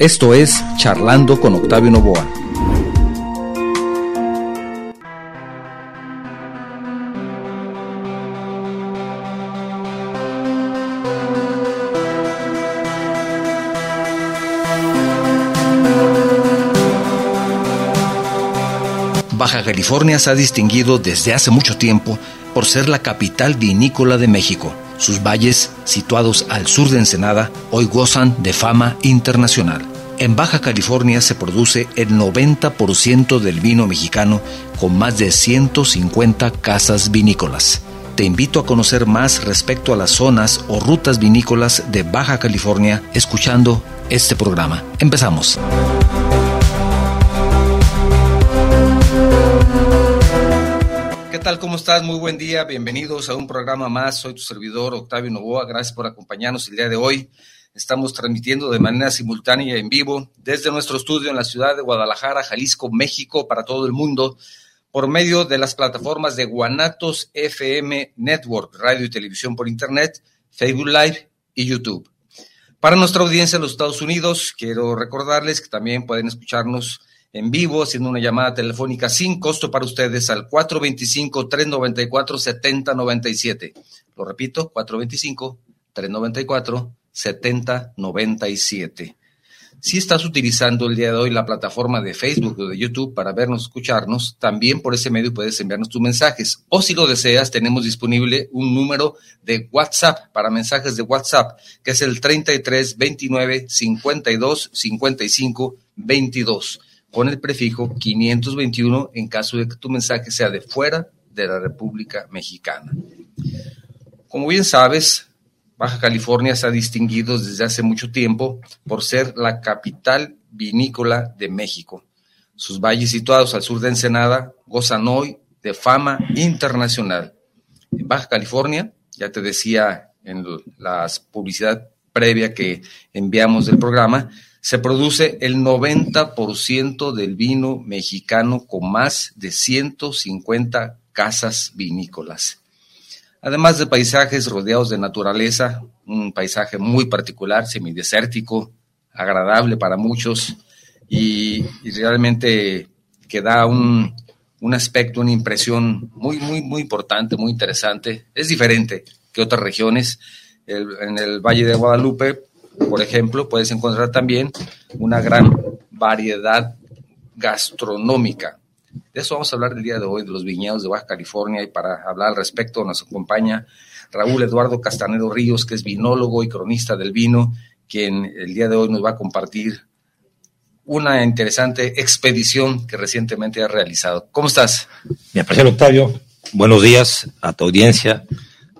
Esto es Charlando con Octavio Novoa. Baja California se ha distinguido desde hace mucho tiempo por ser la capital vinícola de México. Sus valles, situados al sur de Ensenada, hoy gozan de fama internacional. En Baja California se produce el 90% del vino mexicano con más de 150 casas vinícolas. Te invito a conocer más respecto a las zonas o rutas vinícolas de Baja California escuchando este programa. Empezamos. ¿Qué tal? ¿Cómo estás? Muy buen día. Bienvenidos a un programa más. Soy tu servidor Octavio Novoa. Gracias por acompañarnos el día de hoy. Estamos transmitiendo de manera simultánea en vivo desde nuestro estudio en la ciudad de Guadalajara, Jalisco, México, para todo el mundo, por medio de las plataformas de Guanatos FM Network, radio y televisión por Internet, Facebook Live y YouTube. Para nuestra audiencia en los Estados Unidos, quiero recordarles que también pueden escucharnos en vivo, haciendo una llamada telefónica sin costo para ustedes al 425-394-7097. Lo repito, 425-394-7097. Si estás utilizando el día de hoy la plataforma de Facebook o de YouTube para vernos, escucharnos, también por ese medio puedes enviarnos tus mensajes. O si lo deseas, tenemos disponible un número de WhatsApp para mensajes de WhatsApp, que es el 33 29 52 55 22 con el prefijo 521 en caso de que tu mensaje sea de fuera de la República Mexicana. Como bien sabes, Baja California se ha distinguido desde hace mucho tiempo por ser la capital vinícola de México. Sus valles situados al sur de Ensenada gozan hoy de fama internacional. En Baja California, ya te decía en la publicidad previa que enviamos del programa, se produce el 90% del vino mexicano con más de 150 casas vinícolas. Además de paisajes rodeados de naturaleza, un paisaje muy particular, semidesértico, agradable para muchos y, realmente que da un, un, aspecto, una impresión muy, muy, muy importante, muy interesante. Es diferente que otras regiones. En el Valle de Guadalupe por ejemplo, puedes encontrar también una gran variedad gastronómica. De eso vamos a hablar el día de hoy, de los viñedos de Baja California, y para hablar al respecto nos acompaña Raúl Eduardo Castanero Ríos, que es vinólogo y cronista del vino, quien el día de hoy nos va a compartir una interesante expedición que recientemente ha realizado. ¿Cómo estás? Apreciado Octavio, buenos días a tu audiencia.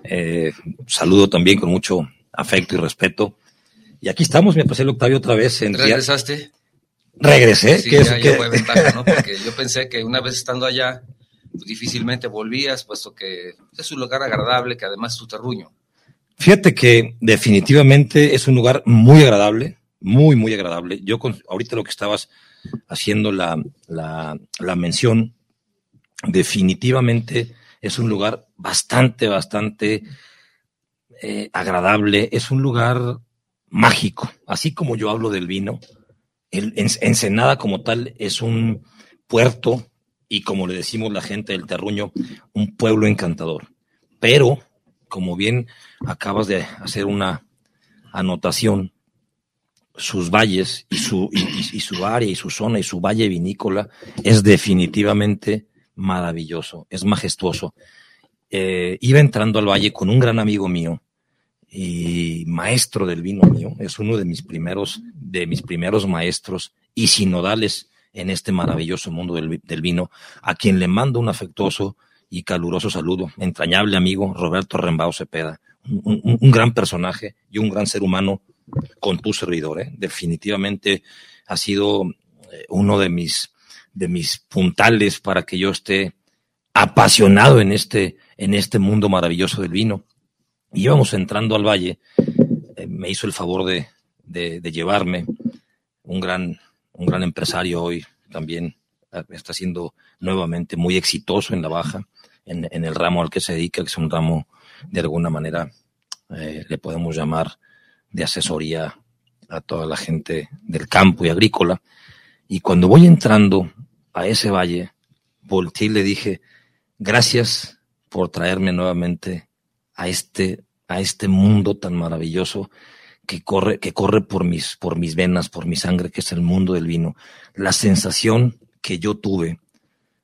Eh, saludo también con mucho afecto y respeto y aquí estamos, me pasé el Octavio otra vez. En ¿Regresaste? Regresé. Sí, ya, ya fue ventaja, ¿no? Porque yo pensé que una vez estando allá, pues, difícilmente volvías, puesto que es un lugar agradable, que además es tu terruño. Fíjate que definitivamente es un lugar muy agradable, muy, muy agradable. Yo con, ahorita lo que estabas haciendo la, la, la mención, definitivamente es un lugar bastante, bastante eh, agradable. Es un lugar mágico. Así como yo hablo del vino, el Ensenada como tal es un puerto y como le decimos la gente del terruño, un pueblo encantador. Pero, como bien acabas de hacer una anotación, sus valles su, y, su área y su zona y su valle vinícola es definitivamente maravilloso, es majestuoso. Eh, iba entrando al valle con un gran amigo mío, y maestro del vino mío, es uno de mis primeros, de mis primeros maestros y sinodales en este maravilloso mundo del, vino, a quien le mando un afectuoso y caluroso saludo, entrañable amigo Roberto Rembao Cepeda, un, gran personaje y un gran ser humano con tu servidor, ¿eh? definitivamente ha sido eh, uno de mis, de mis puntales para que yo esté apasionado en este, en este mundo maravilloso del vino íbamos entrando al valle, eh, me hizo el favor de, de, llevarme un gran, un gran empresario hoy también eh, está siendo nuevamente muy exitoso en la baja, en, en, el ramo al que se dedica, que es un ramo de alguna manera, eh, le podemos llamar de asesoría a toda la gente del campo y agrícola. Y cuando voy entrando a ese valle, volteé y le dije, gracias por traerme nuevamente a este, a este mundo tan maravilloso que corre, que corre por mis, por mis venas, por mi sangre, que es el mundo del vino. La sensación que yo tuve,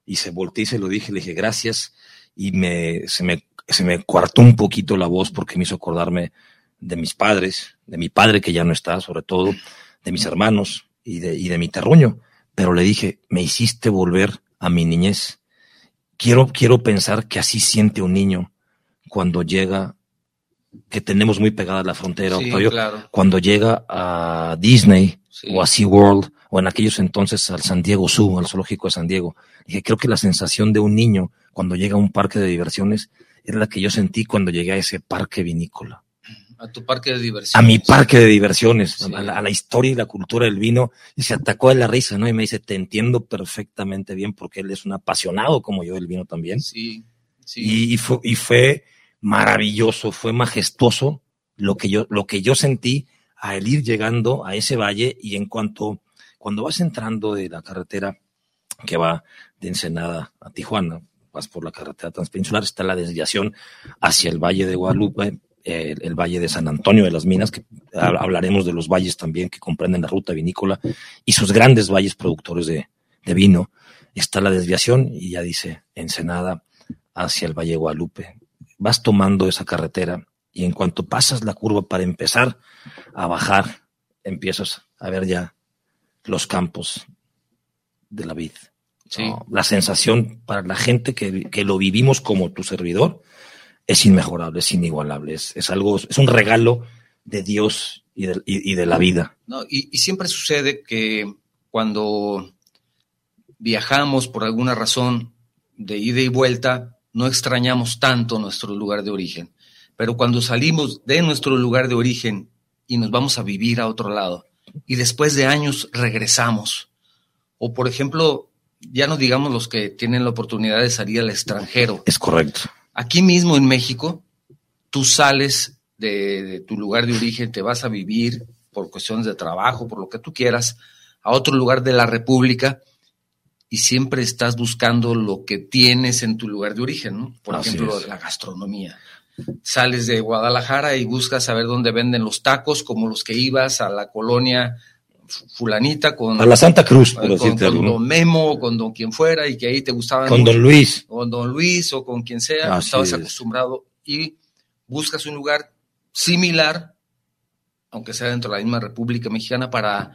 y se volteé y se lo dije, le dije gracias, y me, se me, se me cuartó un poquito la voz porque me hizo acordarme de mis padres, de mi padre que ya no está, sobre todo, de mis hermanos y de, y de mi terruño. Pero le dije, me hiciste volver a mi niñez. Quiero, quiero pensar que así siente un niño cuando llega, que tenemos muy pegada la frontera, Sí, Octavio, claro. cuando llega a Disney Sí. o a SeaWorld o en aquellos entonces al San Diego Zoo, al zoológico de San Diego. Dije, creo que la sensación de un niño cuando llega a un parque de diversiones es la que yo sentí cuando llegué a ese parque vinícola. A tu parque de diversión. A mi parque de diversiones, Sí. a, la, a la historia y la cultura del vino, y se atacó de la risa, ¿no? Y me dice, te entiendo perfectamente bien porque él es un apasionado como yo del vino también. Sí, sí. Y, y fue, y fue maravilloso, fue majestuoso lo que yo, lo que yo sentí al ir llegando a ese valle y en cuanto, cuando vas entrando de la carretera que va de Ensenada a Tijuana, vas por la carretera transpeninsular, está la desviación hacia el Valle de Guadalupe, el, el Valle de San Antonio de las Minas, que ha- hablaremos de los valles también que comprenden la ruta vinícola y sus grandes valles productores de, de vino. Está la desviación y ya dice Ensenada hacia el Valle de Guadalupe. Vas tomando esa carretera y en cuanto pasas la curva para empezar a bajar, empiezas a ver ya los campos de la vid. Sí. ¿no? La sensación para la gente que, que lo vivimos como tu servidor es inmejorable, es inigualable, es, es algo, es un regalo de Dios y de, y- y de la vida. No, y, y siempre sucede que cuando viajamos por alguna razón de ida y vuelta, no extrañamos tanto nuestro lugar de origen. Pero cuando salimos de nuestro lugar de origen y nos vamos a vivir a otro lado, y después de años regresamos, o por ejemplo, ya no digamos los que tienen la oportunidad de salir al extranjero, Es correcto. Aquí mismo en México, tú sales de, de tu lugar de origen, te vas a vivir por cuestiones de trabajo, por lo que tú quieras, a otro lugar de la República y siempre estás buscando lo que tienes en tu lugar de origen, ¿no? Por Así ejemplo, es. la gastronomía. Sales de Guadalajara y buscas saber dónde venden los tacos, como los que ibas a la colonia fulanita con, A la Santa Cruz, por con, decirte con don Memo, o con don quien fuera, y que ahí te gustaban Con mucho Don Luis. con don Luis o con quien sea, Así estabas es. acostumbrado y buscas un lugar similar, aunque sea dentro de la misma República Mexicana, para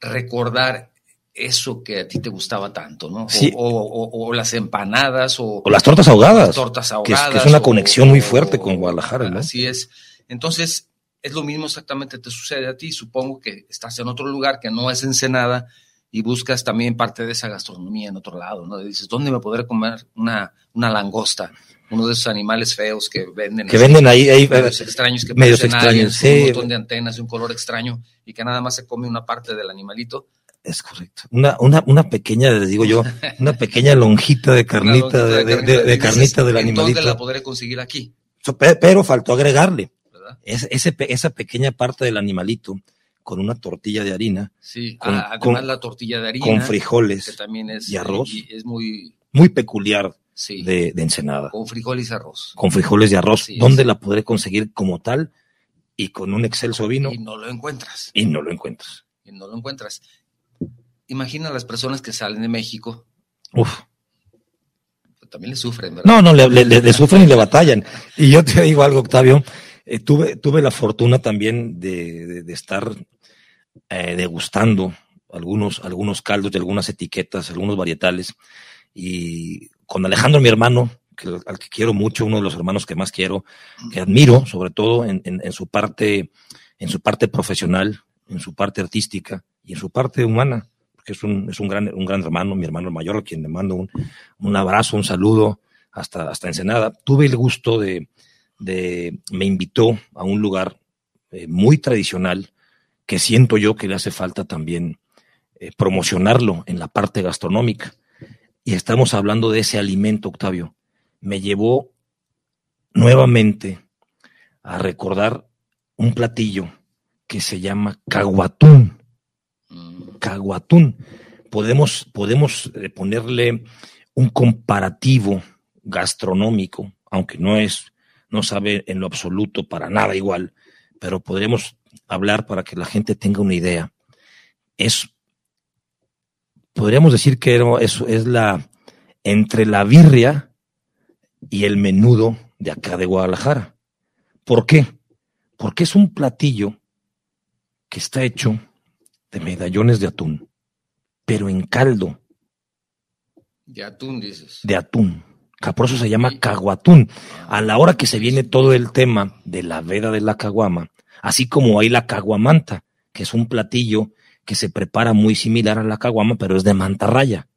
recordar eso que a ti te gustaba tanto, ¿no? O- Sí. O, o- o las empanadas o, O las tortas ahogadas. las tortas que es- ahogadas. que es una o- conexión muy o- fuerte con Guadalajara, ¿no? Así es. Entonces, es lo mismo exactamente te sucede a ti. Supongo que estás en otro lugar que no es Ensenada y buscas también parte de esa gastronomía en otro lado, ¿no? Y dices, ¿dónde me podré comer una, una langosta? Uno de esos animales feos que venden. Que así, venden ahí, ahí medios extraños que medios extraños, sí. un montón de antenas de un color extraño y que nada más se come una parte del animalito. Es correcto. Una, una, una pequeña, les digo yo, una pequeña lonjita de carnita, de, de- carnita del ¿en ¿Dónde la animalito. podré conseguir aquí? Pero faltó agregarle Esa pequeña parte del animalito con una tortilla de harina, Sí, Con- ah, además con- la tortilla de harina. con que frijoles, también es, y arroz. y es muy, muy peculiar sí, de, de Ensenada, con frijoles y arroz. con frijoles de arroz. Sí, ¿Dónde sí. la podré conseguir como tal? Y con un excelso vino, Y no lo encuentras, y no lo encuentras. y no lo encuentras. Imagina las personas que salen de México, Uf. pues, también le sufren, ¿verdad? No, no, le, le- le- le sufren y le batallan. Y yo te digo algo, Octavio, eh, tuve, tuve la fortuna también de, de- estar eh, degustando algunos, algunos caldos de algunas etiquetas, algunos varietales, y con Alejandro, mi hermano, que, al que quiero mucho, uno de los hermanos que más quiero, que admiro, sobre todo en, en- en su parte, en su parte profesional, en su parte artística y en su parte humana, porque es un, es un gran, un gran hermano, mi hermano mayor, a quien le mando un, un abrazo, un saludo hasta, hasta Ensenada. Tuve el gusto de, de, me invitó a un lugar eh, muy tradicional que siento yo que le hace falta también eh, promocionarlo en la parte gastronómica. Y estamos hablando de ese alimento, Octavio. Me llevó nuevamente a recordar un platillo que se llama caguatún. Mm, Caguatún. Podemos, podemos eh, ponerle un comparativo gastronómico, aunque no es, no sabe en lo absoluto para nada igual, pero podremos hablar para que la gente tenga una idea. Es, podríamos decir que es, es la, entre la birria y el menudo de acá de Guadalajara. ¿Por qué? Porque es un platillo que está hecho de medallones de atún, pero en caldo de atún, dices. de atún. Por eso se llama caguatún. A la hora que se viene todo el tema de la veda de la caguama, así como hay la caguamanta, que es un platillo que se prepara muy similar a la caguama, pero es de mantarraya.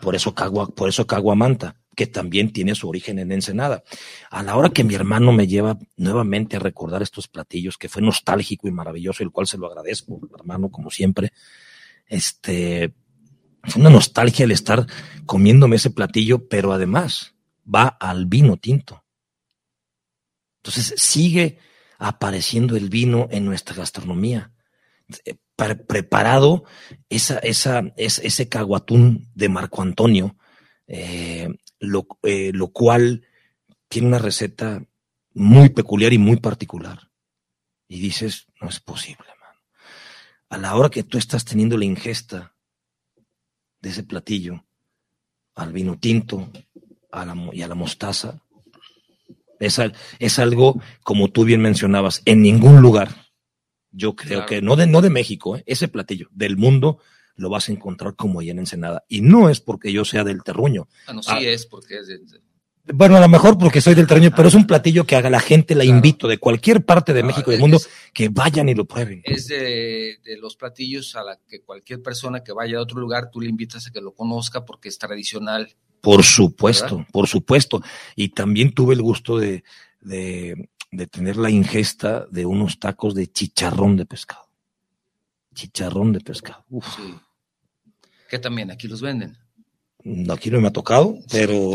Por eso, por eso caguamanta, que también tiene su origen en Ensenada. A la hora que mi hermano me lleva nuevamente a recordar estos platillos, que fue nostálgico y maravilloso, el cual se lo agradezco, hermano, como siempre, este, fue una nostalgia el estar comiéndome ese platillo, pero además va al vino tinto. Entonces sigue apareciendo el vino en nuestra gastronomía. Eh, pre- preparado esa, esa, es- ese caguatún de Marco Antonio, eh, lo, eh, lo cual tiene una receta muy peculiar y muy particular. Y dices, no es posible, mano. A la hora que tú estás teniendo la ingesta de ese platillo, al vino tinto a la y a la mostaza, es, es algo, como tú bien mencionabas, en ningún lugar, yo creo Claro. que, no de, no de México, ¿eh? ese platillo, del mundo, lo vas a encontrar como allá en Ensenada. Y no es porque yo sea del terruño. Ah, no, sí Ah. es, porque es de, de- Bueno, a lo mejor porque soy del terruño, pero es un platillo que a la gente la Claro. invito de cualquier parte de México y del es- mundo que vayan y lo prueben. es de, de los platillos a la que cualquier persona que vaya a otro lugar, tú le invitas a que lo conozca porque es tradicional. Por supuesto, ¿Verdad? por supuesto. Y también tuve el gusto de, de, de tener la ingesta de unos tacos de chicharrón de pescado. Chicharrón de pescado. Uf, Sí. Que también aquí los venden. Aquí no me ha tocado, pero,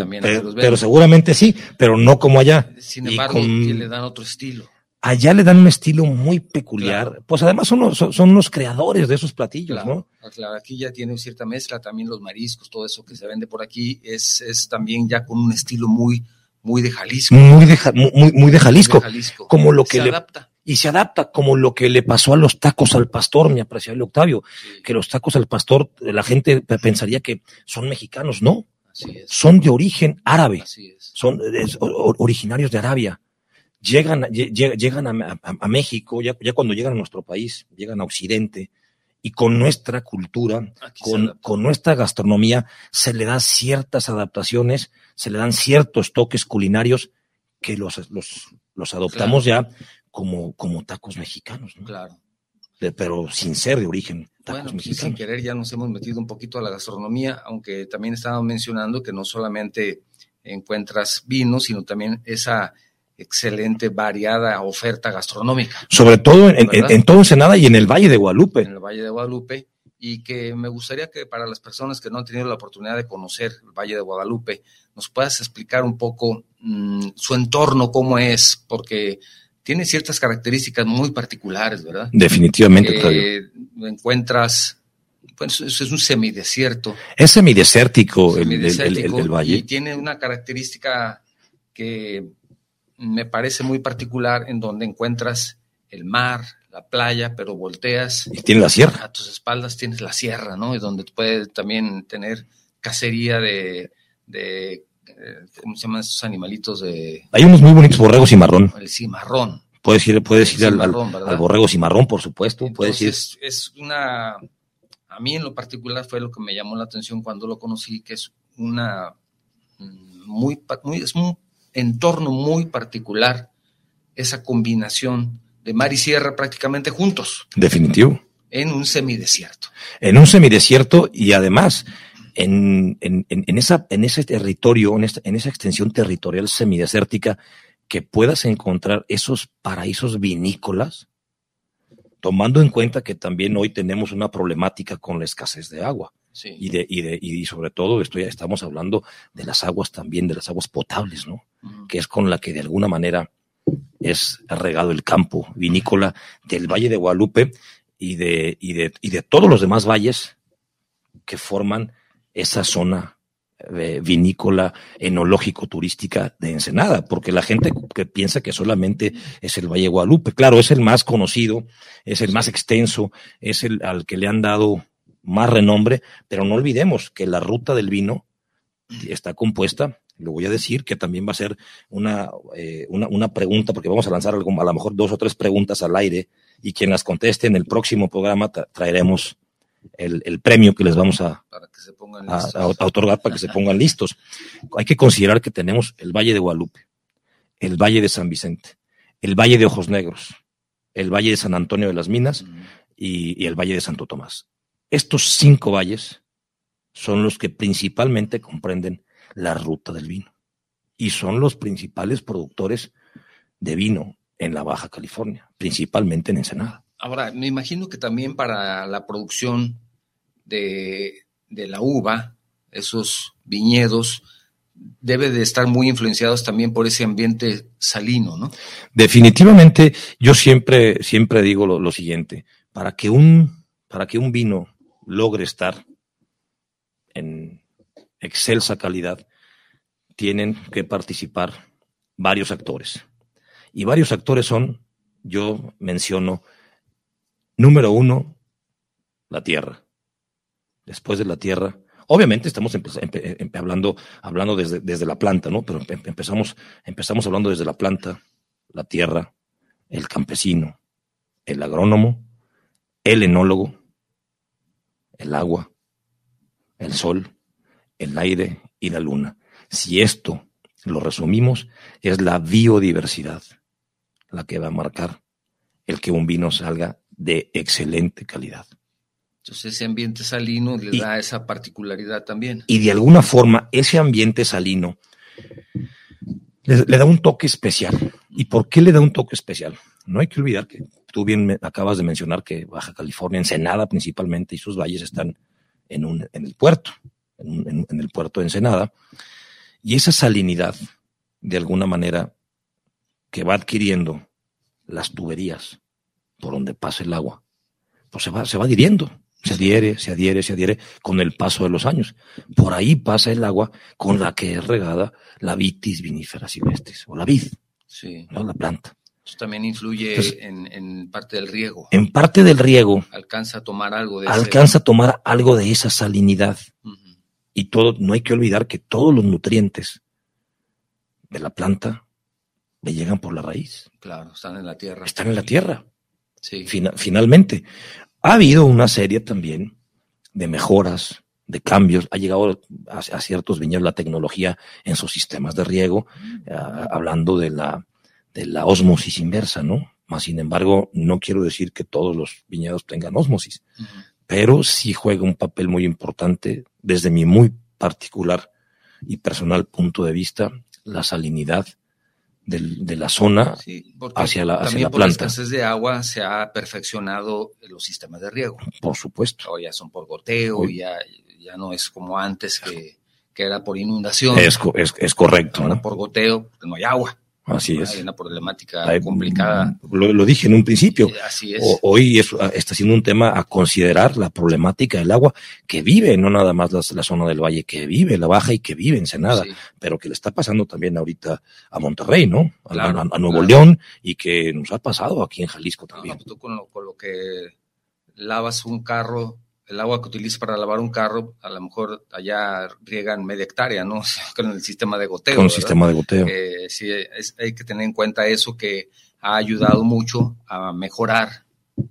seguramente sí, pero no como allá. Sin Y embargo, con- le dan otro estilo. Allá le dan un estilo muy peculiar. Claro. Pues además son los, son, los creadores de esos platillos, Claro, ¿no? claro, aquí ya tiene cierta mezcla, también los mariscos, todo eso que se vende por aquí es, es también ya con un estilo muy, muy de Jalisco. Muy de, muy, muy de Jalisco. de Jalisco. como lo que se le- adapta. Y se adapta como lo que le pasó a los tacos al pastor, mi apreciable Octavio. Que los tacos al pastor, la gente pe- pensaría que son mexicanos, no, así es. son de origen árabe, Así es. son es- o- o- originarios de Arabia. Llegan, lle- lle- llegan a, a- a México, ya, ya cuando llegan a nuestro país, llegan a Occidente, y con nuestra cultura, con, con nuestra gastronomía, se le dan ciertas adaptaciones, se le dan ciertos toques culinarios que los, los, los adoptamos ya como, como tacos mexicanos, ¿no? Claro. De- pero sin ser de origen tacos Bueno, pues, sin querer ya nos hemos metido un poquito a la gastronomía, aunque también estábamos mencionando que no solamente encuentras vino, sino también esa excelente, variada oferta gastronómica sobre todo en, en- ¿Verdad? en todo Ensenada y en el Valle de Guadalupe. en el Valle de Guadalupe y que me gustaría que para las personas que no han tenido la oportunidad de conocer el Valle de Guadalupe, nos puedas explicar un poco mm, su entorno, cómo es, porque tiene ciertas características muy particulares, ¿verdad? Definitivamente, que encuentras, pues es es un semidesierto, Es semidesértico el, el- el- el- semidesértico, el y valle. tiene una característica que me parece muy particular en donde encuentras el mar, la playa, pero volteas Y tiene la sierra. a tus espaldas tienes la sierra, ¿no? Y donde puedes también tener cacería de, de eh, ¿cómo se llaman estos animalitos? De Hay unos muy bonitos borregos cimarrón. el cimarrón. Puedes ir, puedes ir al, al- Cimarrón, ¿verdad? al borrego cimarrón, por supuesto. Puedes ir. Es una, a mí en lo particular fue lo que me llamó la atención cuando lo conocí, que es una, mm, muy, muy es un entorno muy particular, esa combinación de mar y sierra prácticamente juntos, Definitivo. en un semidesierto. En un semidesierto y además en, en, en- esa, en ese territorio, en, esta- en esa extensión territorial semidesértica, que puedas encontrar esos paraísos vinícolas, tomando en cuenta que también hoy tenemos una problemática con la escasez de agua. Sí. y de, y de, y sobre todo estoy, estamos hablando de las aguas también, de las aguas potables, ¿no? Que es con la que de alguna manera es regado el campo vinícola del Valle de Guadalupe y de, y de, y de todos los demás valles que forman esa zona eh, vinícola, enológico, turística de Ensenada, porque la gente que piensa que solamente es el Valle Guadalupe, claro, es el más conocido, es el más extenso, es el al que le han dado más renombre, pero no olvidemos que la ruta del vino está compuesta, lo voy a decir, que también va a ser una, eh, una, una, pregunta, porque vamos a lanzar a lo mejor dos o tres preguntas al aire, y quien las conteste en el próximo programa traeremos el, el, premio que les vamos a, a, a, otorgar para que se pongan listos. Hay que considerar que tenemos el Valle de Guadalupe, el Valle de San Vicente, el Valle de Ojos Negros, el Valle de San Antonio de las Minas y, y el Valle de Santo Tomás. Estos cinco valles son los que principalmente comprenden la ruta del vino y son los principales productores de vino en la Baja California, principalmente en Ensenada. Ahora, me imagino que también para la producción de, de la uva, esos viñedos, debe de estar muy influenciados también por ese ambiente salino, ¿no? Definitivamente, yo siempre, siempre digo lo, lo siguiente, para que un, para que un vino logre estar en excelsa calidad, tienen que participar varios actores. Y varios actores son, yo menciono, número uno, la tierra. Después de la tierra, obviamente estamos hablando, hablando desde, desde, la planta, ¿no? Pero empezamos, empezamos hablando desde la planta, la tierra, el campesino, el agrónomo, el enólogo, el agua, el sol, el aire y la luna. Si esto lo resumimos, es la biodiversidad la que va a marcar el que un vino salga de excelente calidad. Entonces ese ambiente salino le y, da esa particularidad también. Y de alguna forma ese ambiente salino le, le, da un toque especial. ¿Y por qué le da un toque especial? No hay que olvidar que tú bien acabas de mencionar que Baja California, Ensenada principalmente, y sus valles están en, un, en el puerto, en, en, en el puerto de Ensenada. Y esa salinidad, de alguna manera, que va adquiriendo las tuberías por donde pasa el agua, pues se va, se va adhiriendo, se adhiere, se adhiere, se adhiere con el paso de los años. Por ahí pasa el agua con la que es regada la vitis vinífera silvestris, o la vid, sí. ¿no? la planta. Eso también influye Entonces, en, en, parte del riego. En parte del riego. Alcanza a tomar algo de Alcanza ese... a tomar algo de esa salinidad. Uh -huh. Y todo, no hay que olvidar que todos los nutrientes de la planta le llegan por la raíz. Claro, están en la tierra. Están en la tierra. Sí. Fin finalmente. Ha habido una serie también de mejoras, de cambios. Ha llegado a, a ciertos viñedos la tecnología en sus sistemas de riego, hablando de la, de la osmosis inversa, ¿no? Más sin embargo, no quiero decir que todos los viñedos tengan osmosis, uh -huh. pero sí juega un papel muy importante desde mi muy particular y personal punto de vista, la salinidad de, de la zona sí, hacia la, hacia la por planta. la escasez de agua se ha perfeccionado los sistemas de riego. Por supuesto. Ahora ya son por goteo, Uy. ya, ya no es como antes que, que era por inundación. Es, es, es correcto. Ahora ¿no? por goteo, porque no hay agua. Así es. Hay una problemática Hay, complicada. Lo, lo, dije en un principio. Así es. O, hoy es, está siendo un tema a considerar la problemática del agua que vive, no nada más la, la zona del valle, que vive la baja y que vive Ensenada, sí. pero que le está pasando también ahorita a Monterrey, ¿no? A, claro, a, a Nuevo claro. León y que nos ha pasado aquí en Jalisco también. No, tú con lo, con lo que lavas un carro el agua que utilizas para lavar un carro, a lo mejor allá riegan media hectárea, ¿no? Con el sistema de goteo. Con el sistema de goteo. Eh, sí, es, hay que tener en cuenta eso que ha ayudado mucho a mejorar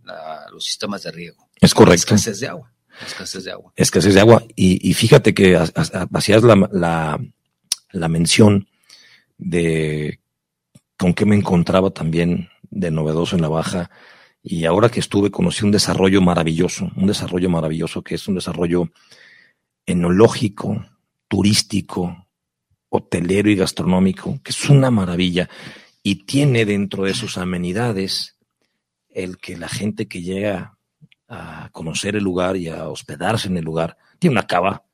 la, los sistemas de riego. Es correcto. Escasez de agua. Escasez de agua. Escasez de agua. Y, y fíjate que hacías la, la, la mención de con qué me encontraba también de novedoso en la baja y ahora que estuve conocí un desarrollo maravilloso, un desarrollo maravilloso que es un desarrollo enológico, turístico, hotelero y gastronómico, que es una maravilla. Y tiene dentro de sus amenidades el que la gente que llega a conocer el lugar y a hospedarse en el lugar tiene una cava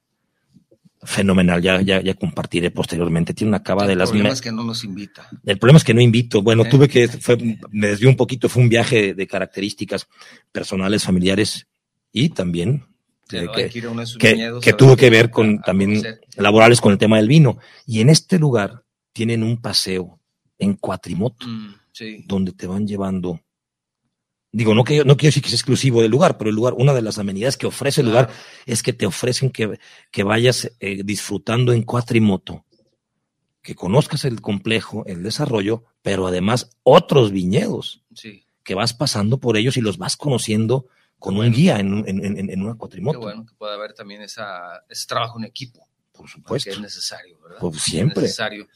fenomenal, ya, ya, ya compartiré posteriormente. Tiene una cava de las... El problema es que no nos invita. El problema es que no invito. Bueno, tuve que, fue, me desvió un poquito, fue un viaje de características personales, familiares y también que, que, que tuvo que ver con también laborales con el tema del vino. Y en este lugar tienen un paseo en cuatrimoto, mm, donde te van llevando Digo, no, que, no quiero decir que es exclusivo del lugar, pero el lugar, una de las amenidades que ofrece el lugar es que te ofrecen que, que vayas eh, disfrutando en cuatrimoto, que conozcas el complejo, el desarrollo, pero además otros viñedos, que vas pasando por ellos y los vas conociendo con un guía en, en, en, una cuatrimoto. Qué bueno que pueda haber también esa, ese trabajo en equipo. Por supuesto. Que es necesario, ¿verdad? Pues siempre. Es necesario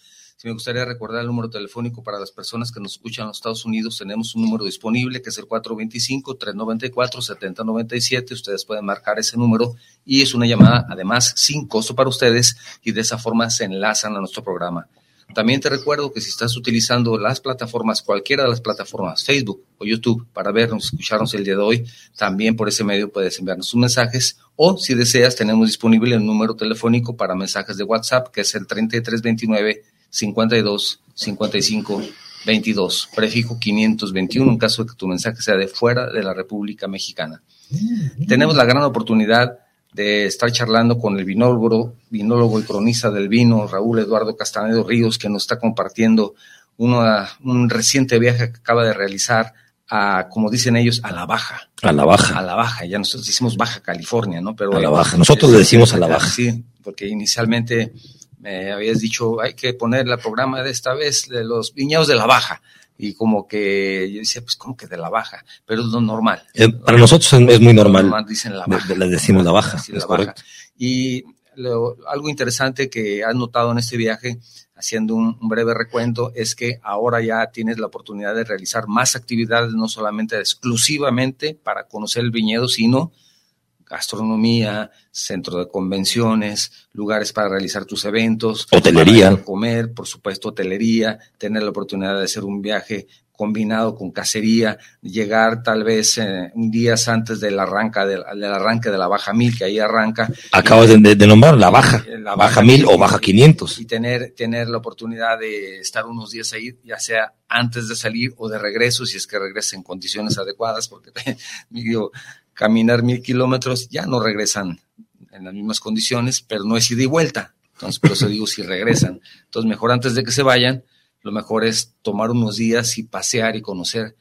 me gustaría recordar el número telefónico para las personas que nos escuchan en los Estados Unidos. Tenemos un número disponible que es el 425-394-7097. Ustedes pueden marcar ese número y es una llamada además sin costo para ustedes y de esa forma se enlazan a nuestro programa. También te recuerdo que si estás utilizando las plataformas, cualquiera de las plataformas, Facebook o YouTube, para vernos, escucharnos el día de hoy, también por ese medio puedes enviarnos sus mensajes o si deseas, tenemos disponible el número telefónico para mensajes de WhatsApp, que es el 3329 52 55 22, prefijo 521 en caso de que tu mensaje sea de fuera de la República Mexicana. Tenemos la gran oportunidad de estar charlando con el vinólogo, vinólogo y cronista del vino, Raúl Eduardo Castanedo Ríos, que nos está compartiendo un reciente viaje que acaba de realizar a, como dicen ellos, a la baja. A la baja. A la baja, ya nosotros decimos Baja California, ¿no? Pero a la baja, nosotros le decimos a la baja. Sí, porque inicialmente me habías dicho, hay que poner el programa de esta vez de los viñedos de la baja. Y como que yo decía, pues como que de la baja, pero es lo normal. Eh, para nosotros es muy normal. normal dicen la baja. Le decimos la baja. la baja. Y algo interesante que has notado en este viaje, haciendo un, breve recuento, es que ahora ya tienes la oportunidad de realizar más actividades, no solamente exclusivamente para conocer el viñedo, sino gastronomía, centro de convenciones, lugares para realizar tus eventos, hotelería, comer, por supuesto, hotelería, tener la oportunidad de hacer un viaje combinado con cacería, llegar tal vez eh, un días antes del, arranca, del, arranque de la baja mil, que ahí arranca. Acabas de, nombrar la baja, la baja, mil o baja 500. Y tener, tener la oportunidad de estar unos días ahí, ya sea antes de salir o de regreso, si es que regresa en condiciones adecuadas, porque digo, caminar mil kilómetros, ya no regresan en las mismas condiciones, pero no es ida y vuelta. Entonces, por eso digo si regresan. Entonces, mejor antes de que se vayan, lo mejor es tomar unos días y pasear y conocer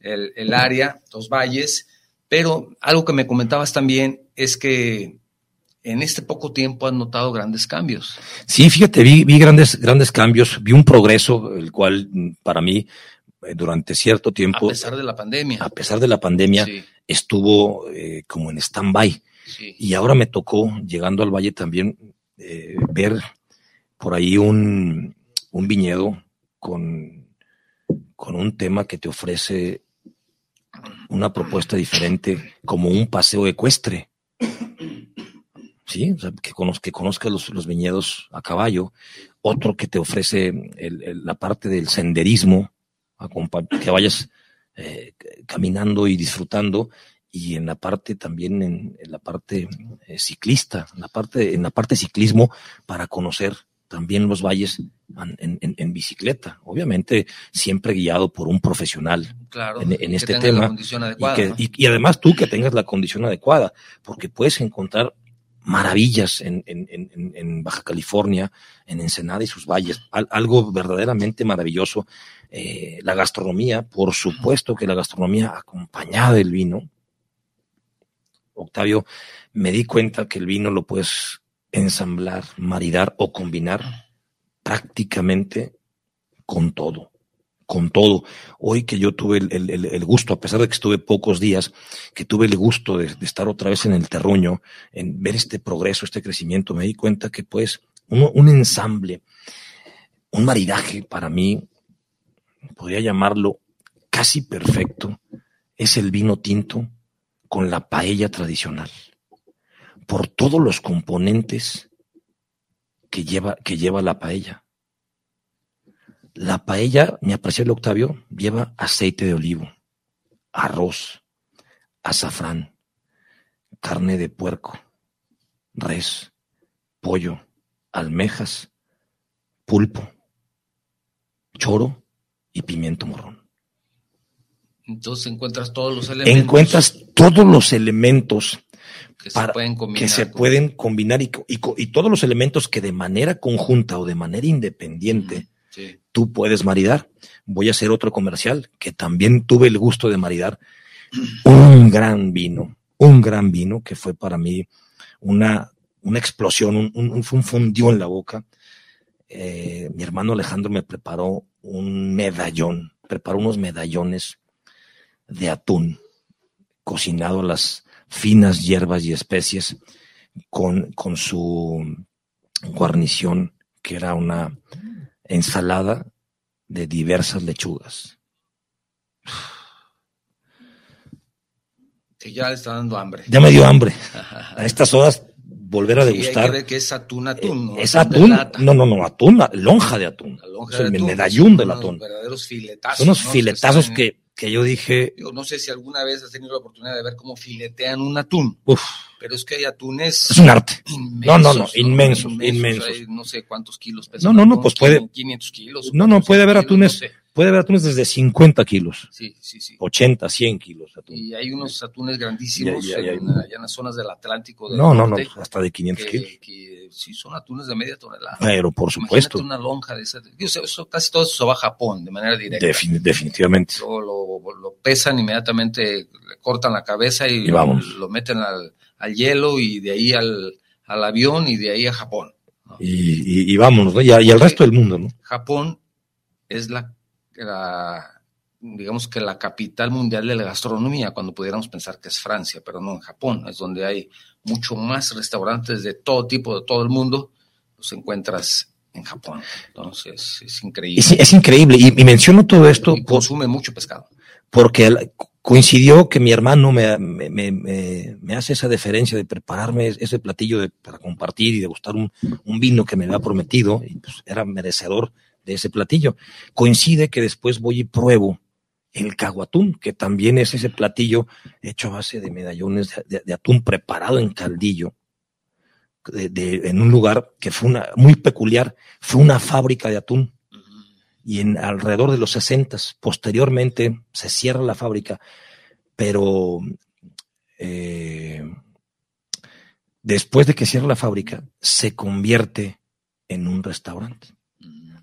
el, área, los valles. Pero algo que me comentabas también es que en este poco tiempo has notado grandes cambios. Sí, fíjate, vi, vi grandes, grandes cambios, vi un progreso, el cual mm, para mí durante cierto tiempo. A pesar de la pandemia. A pesar de la pandemia, estuvo eh, como en stand-by. Y ahora me tocó, llegando al valle también, eh, ver por ahí un, un viñedo con, con un tema que te ofrece una propuesta diferente, como un paseo ecuestre. Sí, o sea, que, conozca, que conozcas los, los, viñedos a caballo. Otro que te ofrece la parte del senderismo, que vayas eh, caminando y disfrutando y en la parte también en, la parte eh, ciclista, en la parte en la parte ciclismo para conocer también los valles en, bicicleta, obviamente siempre guiado por un profesional en, este tema y, y, además tú que tengas la condición adecuada, porque puedes encontrar maravillas en, Baja California, en Ensenada y sus valles, algo verdaderamente maravilloso eh, la gastronomía, por supuesto que la gastronomía acompañada del vino. Octavio, me di cuenta que el vino lo puedes ensamblar, maridar o combinar prácticamente con todo, con todo. Hoy que yo tuve el, gusto, a pesar de que estuve pocos días, que tuve el gusto de, estar otra vez en el terruño, en ver este progreso, este crecimiento, me di cuenta que pues un ensamble, un maridaje para mí podría llamarlo casi perfecto, es el vino tinto con la paella tradicional, por todos los componentes que lleva, que lleva la paella. La paella, me apreció el Octavio, lleva aceite de olivo, arroz, azafrán, carne de puerco, res, pollo, almejas, pulpo, choro y pimiento morrón. Entonces encuentras todos los elementos. Encuentras todos los elementos que se pueden combinar. que se con- pueden combinar y, todos los elementos que de manera conjunta o de manera independiente Sí. tú puedes maridar. Voy a hacer otro comercial que también tuve el gusto de maridar. Un gran vino, un gran vino que fue para mí una, una explosión, un, un, fue un fundió en la boca. Eh, mi hermano Alejandro me preparó un medallón, preparó unos medallones de atún cocinado a las finas hierbas y especies con, con su guarnición, que era una ensalada de diversas lechugas. Ya le está dando hambre. Ya me dio hambre. A estas horas volver a Sí, hay que degustar. ver que es atún, atún. ¿no? es atún. No, no, no, atún, lonja de atún. La lonja Es el de atún, medallón son del unos atún. verdaderos filetazos. Son unos ¿no? filetazos que, que yo dije, digo, no sé si alguna vez has tenido la oportunidad de ver cómo filetean un atún, uff, pero es que hay atunes es un arte. inmensos. No, no, no, inmensos, inmensos. No sé cuántos kilos No, no, no, pues puede- 500 kilos. No, no, puede haber 400 kilos, atunes. no sé. Puede haber atunes desde 50 kilos, Sí, sí, sí. 80, 100 kilos. de atún. Y hay unos atunes grandísimos ya. En, allá en las zonas del Atlántico del No, no, no, norte, hasta de 500 kilos. que, que sí son atunes de media tonelada. Pero por supuesto, Imagínate una lonja de esas. Digo, eso- casi todo eso se va a Japón de manera directa. defini- definitivamente. Luego lo, lo pesan, inmediatamente le cortan la cabeza y, Y vamos. lo meten al, al hielo y de ahí al, al avión y de ahí a Japón. ¿no? Y, y- y vámonos, ¿no? Y, y al resto del mundo, ¿no? Japón es la, la, digamos que la capital mundial de la gastronomía, cuando pudiéramos pensar que es Francia, pero no en Japón, es donde hay mucho más restaurantes de todo tipo, de todo el mundo, los encuentras en Japón. Entonces es increíble. Es, es increíble. Y, y menciono todo esto y por- consume mucho pescado. porque el- coincidió que mi hermano me, me, me- me- me hace esa deferencia de prepararme ese platillo de- para compartir y degustar un, un vino que me había prometido y pues era merecedor de ese platillo. Coincide que después voy y pruebo el caguatún, que también es ese platillo hecho a base de medallones de, atún preparado en caldillo, de- en un lugar que fue una, muy peculiar, fue una fábrica de atún y en alrededor de los 60 posteriormente se cierra la fábrica, pero eh, después de que cierra la fábrica se convierte en un restaurante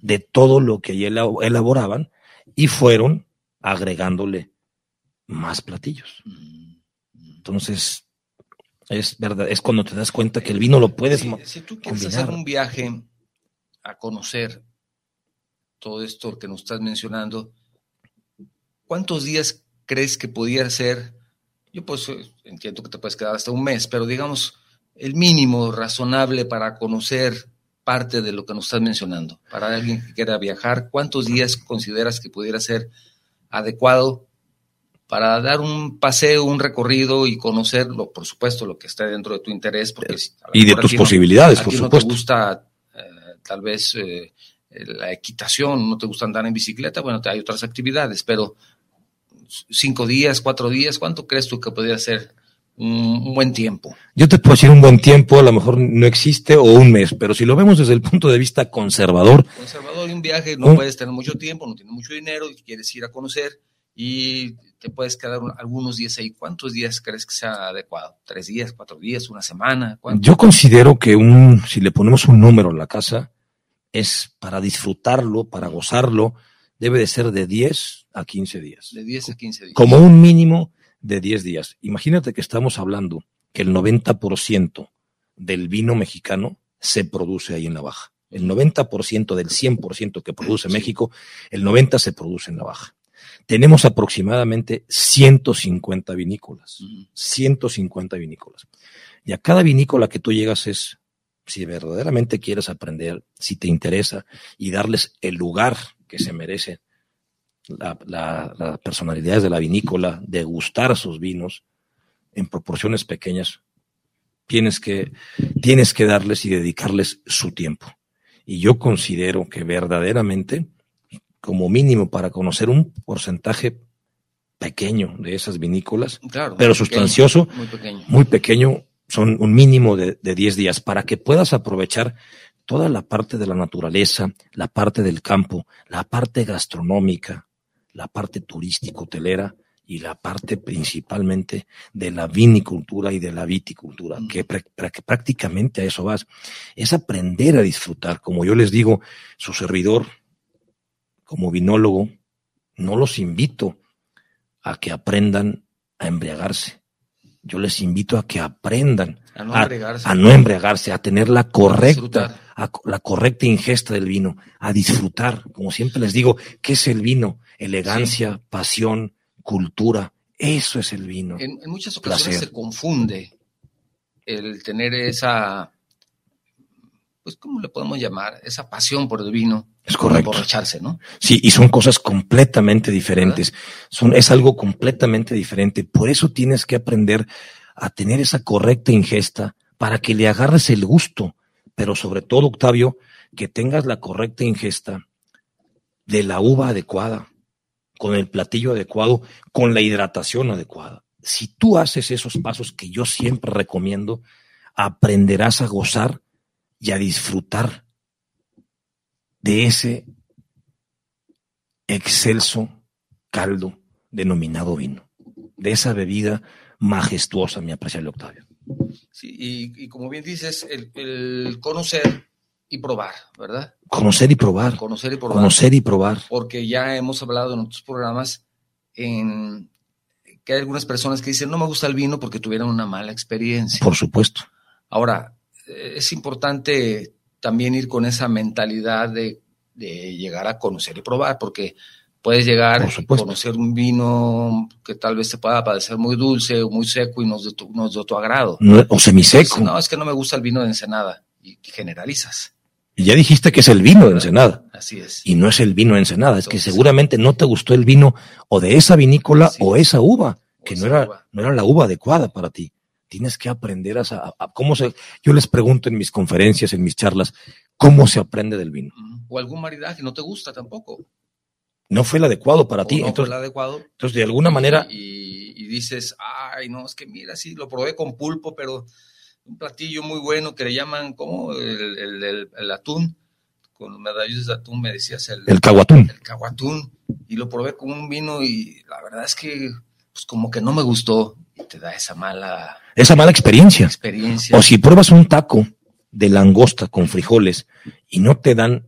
de todo lo que ahí ela- elaboraban y fueron agregándole más platillos. Entonces, es verdad, es cuando te das cuenta que el vino lo puedes Si, si tú quieres combinar. hacer un viaje a conocer todo esto que nos estás mencionando, ¿cuántos días crees que pudiera ser? Yo pues eh, entiendo que te puedes quedar hasta un mes, pero digamos el mínimo razonable para conocer parte de lo que nos estás mencionando. Para alguien que quiera viajar, ¿cuántos días consideras que pudiera ser adecuado para dar un paseo, un recorrido y conocerlo, por supuesto, lo que está dentro de tu interés? Porque y de tus no- posibilidades, por ti no supuesto. te gusta eh, tal vez eh, la equitación, no te gusta andar en bicicleta, bueno, hay otras actividades, pero cinco días, cuatro días, ¿cuánto crees tú que podría ser un, buen tiempo? Yo te puedo decir un buen tiempo, a lo mejor no existe, o un mes, pero si lo vemos desde el punto de vista conservador, Conservador y un viaje, no Un- puedes tener mucho tiempo, no tienes mucho dinero y quieres ir a conocer y te puedes quedar un- algunos días ahí. ¿Cuántos días crees que sea adecuado? ¿Tres días, cuatro días, una semana? ¿Cuánto? yo considero que un, si le ponemos un número en la casa, es para disfrutarlo, para gozarlo, debe de ser de 10 a 15 días. De 10 a 15 días. Como un mínimo de 10 días. Imagínate que estamos hablando que el 90% del vino mexicano se produce ahí en la Baja. El 90% del 100% que produce. México, el 90% se produce en la Baja. Tenemos aproximadamente 150 vinícolas. Ujú. 150 vinícolas. Y a cada vinícola que tú llegas es, si verdaderamente quieres aprender, si te interesa, y darles el lugar que se merece la, la- las personalidades de la vinícola, degustar sus vinos en proporciones pequeñas, tienes que, tienes que darles y dedicarles su tiempo. Y yo considero que verdaderamente, como mínimo para conocer un porcentaje pequeño de esas vinícolas, Claro, pero sustancioso, pequeño, Muy pequeño. muy pequeño, son un mínimo de, de 10 días, para que puedas aprovechar toda la parte de la naturaleza, la parte del campo, la parte gastronómica, la parte turístico-hotelera y la parte principalmente de la vinicultura y de la viticultura, que prácticamente a eso vas. Es aprender a disfrutar. Como yo les digo, su servidor, como vinólogo, no los invito a que aprendan a embriagarse. Yo les invito a que aprendan a no, embriagarse, a, tener la correcta, la correcta ingesta del vino, a disfrutar. Como siempre les digo, ¿qué es el vino? Elegancia, pasión, cultura. Eso es el vino. En, muchas ocasiones se confunde el tener esa, pues, ¿cómo le podemos llamar? Esa pasión por el vino. Es correcto. Emborracharse, ¿no? Sí, y son cosas completamente diferentes. Son, es algo completamente diferente. Por eso tienes que aprender a tener esa correcta ingesta para que le agarres el gusto. Pero sobre todo, Octavio, que tengas la correcta ingesta de la uva adecuada, con el platillo adecuado, con la hidratación adecuada. Si tú haces esos pasos que yo siempre recomiendo, aprenderás a gozar y a disfrutar de ese excelso caldo denominado vino, de esa bebida majestuosa, mi apreciable Octavio. Sí, y, como bien dices, el conocer y probar, ¿verdad? Conocer y probar. Conocer y probar. Conocer y probar. Porque ya hemos hablado en otros programas en que hay algunas personas que dicen no me gusta el vino porque tuvieron una mala experiencia. Por supuesto. Ahora, eh, es importante también ir con esa mentalidad de, llegar a conocer y probar, porque puedes llegar a conocer un vino que tal vez te pueda parecer muy dulce o muy seco y no es de tu, no tu agrado. o semiseco. no, es que no me gusta el vino de Ensenada y generalizas. Y ya dijiste que es el vino de Ensenada. Así es. Y no es el vino de Ensenada, es que seguramente no te gustó el vino o de esa vinícola o esa uva, que no era, no era la uva adecuada para ti. Tienes que aprender a, cómo se. Yo les pregunto en mis conferencias, en mis charlas, cómo se aprende del vino. O algún maridaje no te gusta tampoco. No fue el adecuado para ti. No entonces, fue el adecuado. Entonces, de alguna manera. Y, y dices, ay, no, es que mira, sí, lo probé con pulpo, pero un platillo muy bueno que le llaman, como el, el, atún, con medallones de atún, me decías el, el caguatún. El caguatún. Y lo probé con un vino y la verdad es que, pues como que no me gustó. Y te da esa mala... Esa mala experiencia. experiencia. O si pruebas un taco de langosta con frijoles y no te dan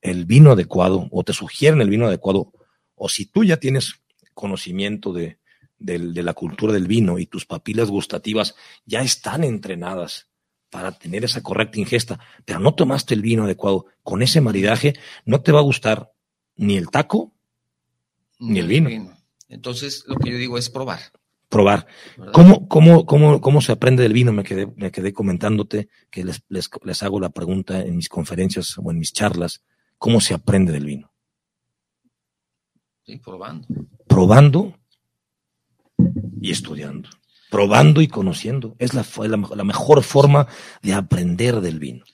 el vino adecuado o te sugieren el vino adecuado, o si tú ya tienes conocimiento de, de la cultura del vino y tus papilas gustativas ya están entrenadas para tener esa correcta ingesta, pero no tomaste el vino adecuado, con ese maridaje no te va a gustar ni el taco ni, el vino. Entonces, lo que yo digo es probar. Probar. ¿Cómo, cómo, cómo, ¿Cómo se aprende del vino? Me quedé, me quedé comentándote que les, les, les hago la pregunta en mis conferencias o en mis charlas. ¿Cómo se aprende del vino? Sí, probando. Probando y estudiando, probando y conociendo. Es la, la, mejor forma de aprender del vino.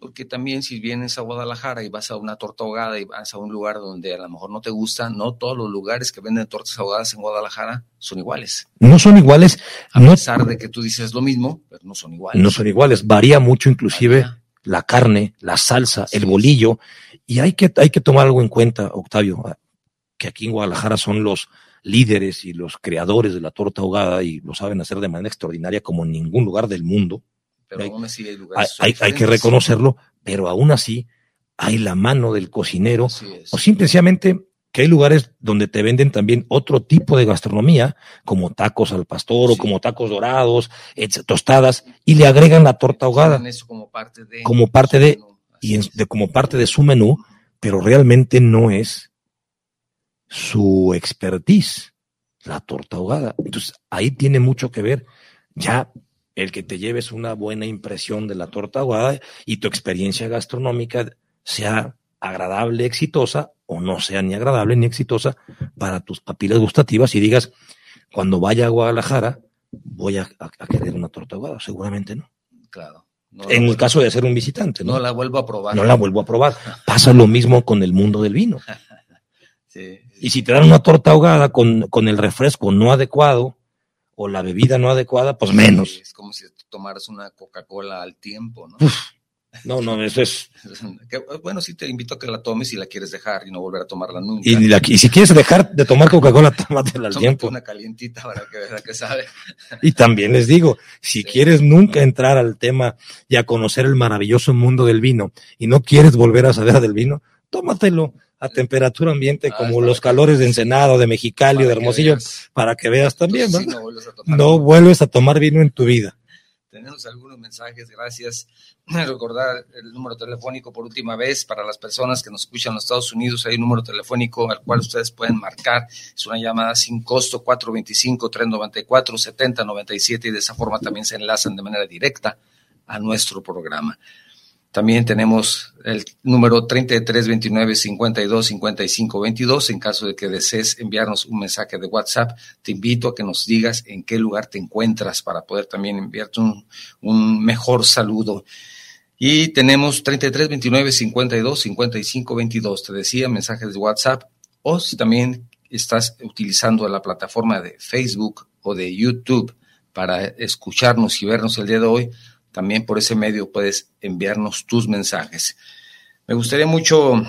Porque también si vienes a Guadalajara y vas a una torta ahogada y vas a un lugar donde a lo mejor no te gusta, no todos los lugares que venden tortas ahogadas en Guadalajara son iguales. No son iguales. A pesar de que tú dices lo mismo, pero no son iguales. No son iguales. Varía mucho inclusive la carne, la salsa, el bolillo. Y hay que, hay que tomar algo en cuenta, Octavio, que aquí en Guadalajara son los, líderes y los creadores de la torta ahogada y lo saben hacer de manera extraordinaria como en ningún lugar del mundo. Pero hay, aún así hay, hay, que reconocerlo, pero aún así hay la mano del cocinero. O simplemente que hay lugares donde te venden también otro tipo de gastronomía, como tacos al pastor o como tacos dorados, tostadas, y le agregan la torta ahogada. Como parte de, como parte de, y de, como parte de su menú, pero realmente no es su expertise, la torta ahogada. Entonces, ahí tiene mucho que ver ya el que te lleves una buena impresión de la torta ahogada y tu experiencia gastronómica sea agradable, exitosa, o no sea ni agradable ni exitosa para tus papilas gustativas y digas, cuando vaya a Guadalajara, voy a, querer una torta ahogada. Seguramente no. Claro. en el caso de ser un visitante. ¿no? no la vuelvo a probar. No la vuelvo a probar. Pasa lo mismo con el mundo del vino. Y si te dan una torta ahogada con, con, el refresco no adecuado o la bebida no adecuada, pues menos. es como si tomaras una Coca-Cola al tiempo, ¿no? No, no, eso es. bueno, sí te invito a que la tomes si la quieres dejar y no volver a tomarla nunca. Y, si quieres dejar de tomar Coca-Cola, tómatela al tiempo. una calientita para que veas que sabe. Y también les digo, si quieres nunca entrar al tema y a conocer el maravilloso mundo del vino y no quieres volver a saber del vino, tómatelo a temperatura ambiente ah, como los calores de Ensenado, de Mexicali, de Hermosillo, para que veas también, no vuelves a tomar vino en tu vida. Tenemos algunos mensajes, gracias. Recordar el número telefónico por última vez para las personas que nos escuchan en los Estados Unidos. Hay un número telefónico al cual ustedes pueden marcar. Es una llamada sin costo 425-394-7097 y de esa forma también se enlazan de manera directa a nuestro programa. También tenemos el número 3329 52 55 22. En caso de que desees enviarnos un mensaje de WhatsApp, te invito a que nos digas en qué lugar te encuentras para poder también enviarte un, un mejor saludo. Y tenemos 33 29 52 55 22. Te decía mensajes de WhatsApp o si también estás utilizando la plataforma de Facebook o de YouTube para escucharnos y vernos el día de hoy, también por ese medio puedes enviarnos tus mensajes. Me gustaría mucho,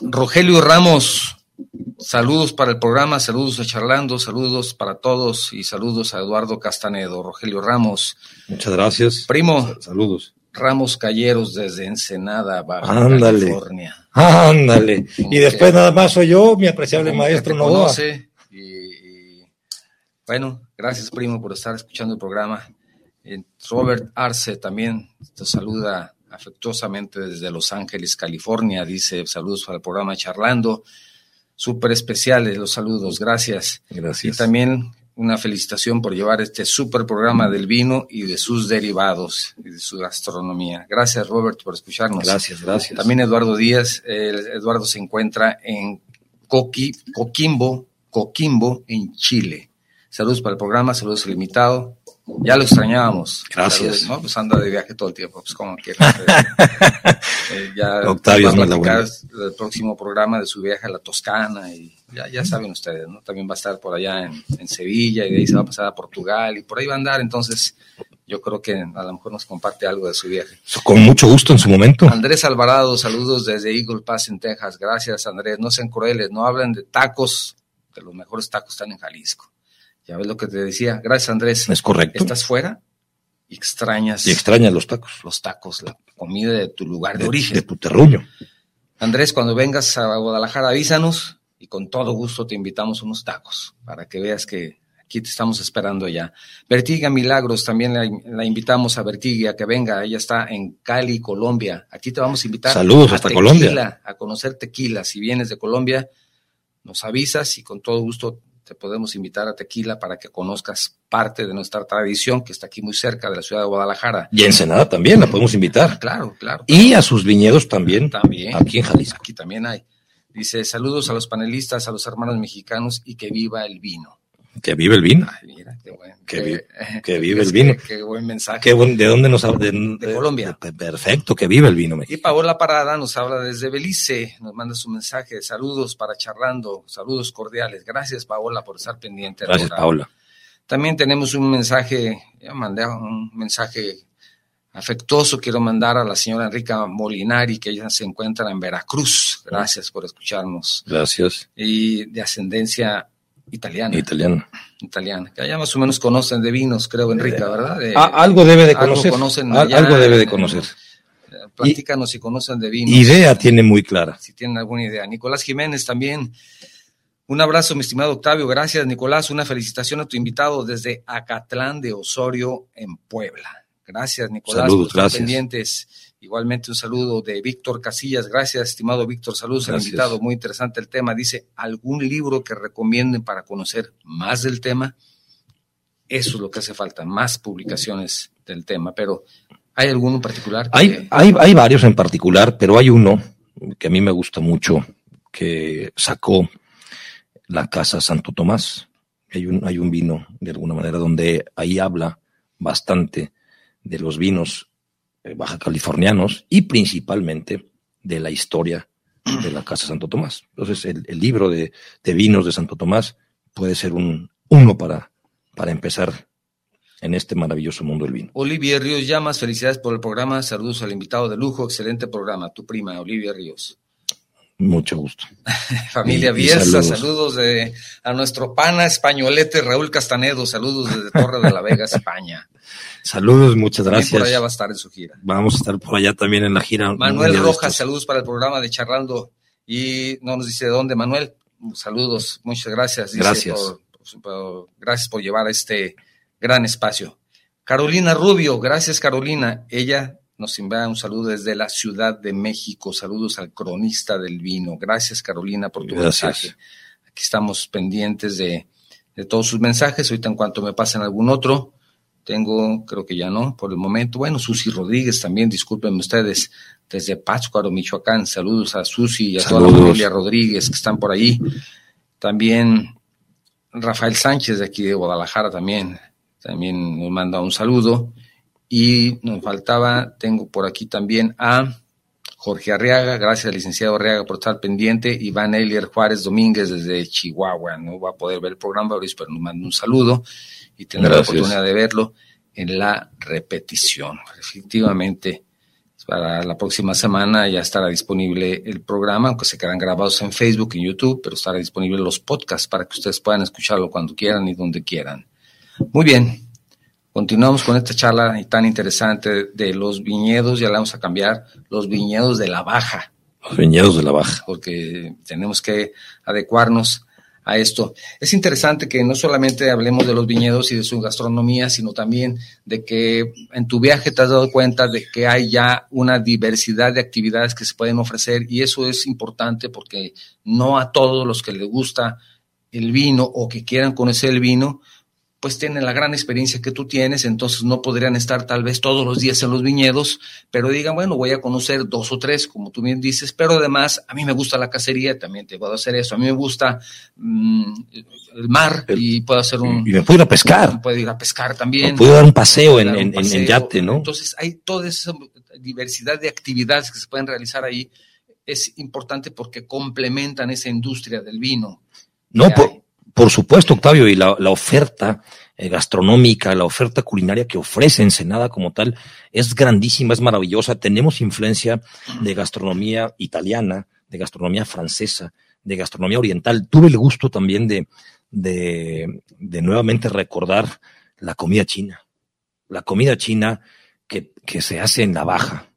Rogelio Ramos, saludos para el programa, saludos a Charlando, saludos para todos y saludos a Eduardo Castanedo. Rogelio Ramos. Muchas gracias. Primo. Saludos. Ramos Calleros desde Ensenada, Baja California. Ándale. Y después nada más soy yo, mi apreciable maestro Novoa. y, bueno, gracias primo por estar escuchando el programa. Robert Arce también te saluda afectuosamente desde Los Ángeles, California. Dice saludos para el programa Charlando. Súper especiales los saludos, gracias. Gracias. Y también una felicitación por llevar este súper programa del vino y de sus derivados y de su gastronomía. Gracias, Robert, por escucharnos. Gracias, gracias. También Eduardo Díaz. Eduardo se encuentra en Coquimbo, Coquimbo, en Chile. Saludos para el programa, saludos limitado. Ya lo extrañábamos. Gracias. ¿no? Pues anda de viaje todo el tiempo, pues como quiera. eh, ya Octavio va a platicar el próximo programa de su viaje a la Toscana y ya, ya saben ustedes, ¿no? También va a estar por allá en, en, Sevilla y de ahí se va a pasar a Portugal y por ahí va a andar, entonces yo creo que a lo mejor nos comparte algo de su viaje. Con mucho gusto en su momento. Andrés Alvarado, saludos desde Eagle Pass en Texas. Gracias, Andrés. No sean crueles, no hablan de tacos, que los mejores tacos están en Jalisco. Ya ves lo que te decía. Gracias, Andrés. Es correcto. Estás fuera y extrañas. Y extrañas los tacos. Los tacos, la comida de tu lugar de, origen. De tu terruño. Andrés, cuando vengas a Guadalajara, avísanos y con todo gusto te invitamos unos tacos para que veas que aquí te estamos esperando ya. Vertiga Milagros, también la, la invitamos a Vertiga a que venga. Ella está en Cali, Colombia. Aquí te vamos a invitar. Saludos hasta tequila, Colombia. A conocer tequila. Si vienes de Colombia, nos avisas y con todo gusto te podemos invitar a Tequila para que conozcas parte de nuestra tradición que está aquí muy cerca de la ciudad de Guadalajara. Y Ensenada también la podemos invitar. Claro, claro. Y a sus viñedos también. También. Aquí en Jalisco. Aquí también hay. Dice, saludos a los panelistas, a los hermanos mexicanos y que viva el vino. Que vive el vino. Ay, mira, qué bueno. Que, vive, que vive el vino. Qué, buen mensaje. Qué buen, ¿De dónde nos habla? De, de, Colombia. De, perfecto, que vive el vino. Y Paola Parada nos habla desde Belice, nos manda su mensaje. Saludos para charlando, saludos cordiales. Gracias, Paola, por estar pendiente. Gracias, Paola. También tenemos un mensaje, ya mandé un mensaje afectuoso. Quiero mandar a la señora Enrica Molinari, que ella se encuentra en Veracruz. Gracias por escucharnos. Gracias. Y de ascendencia italiana. Italiana. Italiana. Que allá más o menos conocen de vinos, creo, Enrica, ¿verdad? De, ah, algo debe de conocer. Algo, conocen allá, algo debe de conocer. Eh, platícanos si conocen de vinos. Idea tiene muy clara. Si tienen alguna idea. Nicolás Jiménez también. Un abrazo, mi estimado Octavio. Gracias, Nicolás. Una felicitación a tu invitado desde Acatlán de Osorio, en Puebla. Gracias, Nicolás. Saludos, gracias. pendientes. Igualmente un saludo de Víctor Casillas. Gracias, estimado Víctor. Saludos al invitado. Muy interesante el tema. Dice, ¿algún libro que recomienden para conocer más del tema? Eso es lo que hace falta, más publicaciones del tema. Pero, ¿hay alguno en particular? Que... Hay, hay, hay varios en particular, pero hay uno que a mí me gusta mucho, que sacó la Casa Santo Tomás. Hay un, hay un vino, de alguna manera, donde ahí habla bastante de los vinos baja californianos y principalmente de la historia de la Casa Santo Tomás. Entonces, el, el libro de, de, vinos de Santo Tomás puede ser un uno para, para empezar en este maravilloso mundo del vino. Olivia Ríos Llamas, felicidades por el programa, saludos al invitado de lujo, excelente programa, tu prima Olivia Ríos. Mucho gusto. Familia Bielsa, saludos. de, a nuestro pana españolete Raúl Castanedo, saludos desde Torre de la Vega, España. Saludos, muchas gracias. por allá va a estar en su gira. Vamos a estar por allá también en la gira. Manuel Rojas, saludos para el programa de Charlando. Y no nos dice de dónde, Manuel. Saludos, muchas gracias. gracias. gracias por llevar este gran espacio. Carolina Rubio, gracias Carolina. Ella nos envía un saludo desde la Ciudad de México. Saludos al cronista del vino. Gracias, Carolina, por tu mensaje. Aquí estamos pendientes de, todos sus mensajes. Ahorita, en cuanto me pasen algún otro, tengo, creo que ya no, por el momento. Bueno, Susi Rodríguez también, discúlpenme ustedes, desde Pátzcuaro, Michoacán. Saludos a Susi y a toda la familia Rodríguez que están por ahí. También Rafael Sánchez de aquí de Guadalajara también, también nos manda un saludo. Y nos faltaba, tengo por aquí también a Jorge Arriaga, gracias licenciado Arriaga por estar pendiente, Iván Elier Juárez Domínguez desde Chihuahua, no va a poder ver el programa, pero nos manda un saludo y tendrá la oportunidad de verlo en la repetición. Efectivamente, para la próxima semana ya estará disponible el programa, aunque se quedan grabados en Facebook y YouTube, pero estará disponible los podcasts para que ustedes puedan escucharlo cuando quieran y donde quieran. Muy bien, Continuamos con esta charla tan interesante de los viñedos, ya la vamos a cambiar, los viñedos de la baja. Los viñedos de la baja. Porque tenemos que adecuarnos a esto. Es interesante que no solamente hablemos de los viñedos y de su gastronomía, sino también de que en tu viaje te has dado cuenta de que hay ya una diversidad de actividades que se pueden ofrecer y eso es importante porque no a todos los que les gusta el vino o que quieran conocer el vino, pues tienen la gran experiencia que tú tienes, entonces no podrían estar tal vez todos los días en los viñedos, pero digan, bueno, voy a conocer dos o tres, como tú bien dices, pero además a mí me gusta la cacería, también te puedo hacer eso, a mí me gusta mm, el mar y puedo hacer un... Y me puedo ir a pescar. Puedo ir a pescar también. puedo dar un paseo, en, en, yate, ¿no? Entonces hay toda esa diversidad de actividades que se pueden realizar ahí, es importante porque complementan esa industria del vino. No, por, por supuesto, Octavio, y la, oferta eh, gastronómica, la oferta culinaria que ofrece Ensenada como tal es grandísima, es maravillosa. Tenemos influencia de gastronomía italiana, de gastronomía francesa, de gastronomía oriental. Tuve el gusto también de, de, de nuevamente recordar la comida china. La comida china que, que se hace en la baja,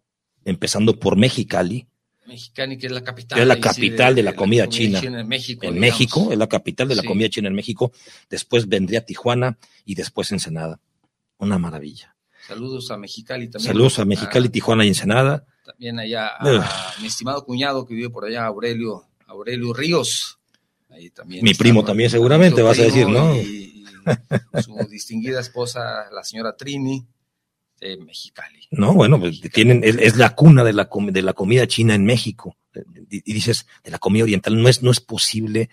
empezando por Mexicali, Mexicali, que es la capital. Es la capital de, la, comida, china. En México. En México, es la capital de la comida china en México. Después vendría Tijuana y después Ensenada. Una maravilla. Saludos a Mexicali también. Saludos a Mexicali, Tijuana y Ensenada. También allá a mi estimado cuñado que vive por allá, Aurelio, Aurelio Ríos. Ahí también mi primo también seguramente vas a decir, ¿no? y su distinguida esposa, la señora Trini Mexicali. No, bueno, pues tienen, es, la cuna de la, de la comida china en México. Y, dices, de la comida oriental, no es, no es posible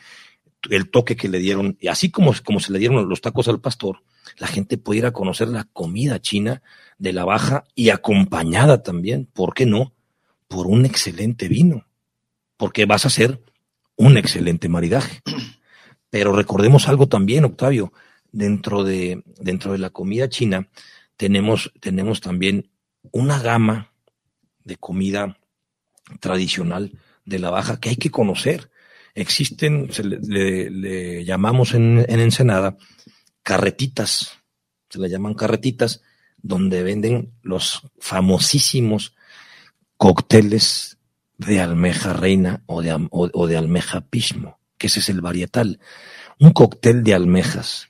el toque que le dieron, y así como, como se le dieron los tacos al pastor, la gente puede ir a conocer la comida china de la baja y acompañada también, ¿por qué no? Por un excelente vino, porque vas a hacer un excelente maridaje. Pero recordemos algo también, Octavio, dentro de, dentro de la comida china, tenemos, tenemos también una gama de comida tradicional de la baja que hay que conocer. Existen, se le, llamamos en, en, Ensenada, carretitas, se le llaman carretitas, donde venden los famosísimos cócteles de almeja reina o de, o de almeja pismo, que ese es el varietal. Un cóctel de almejas,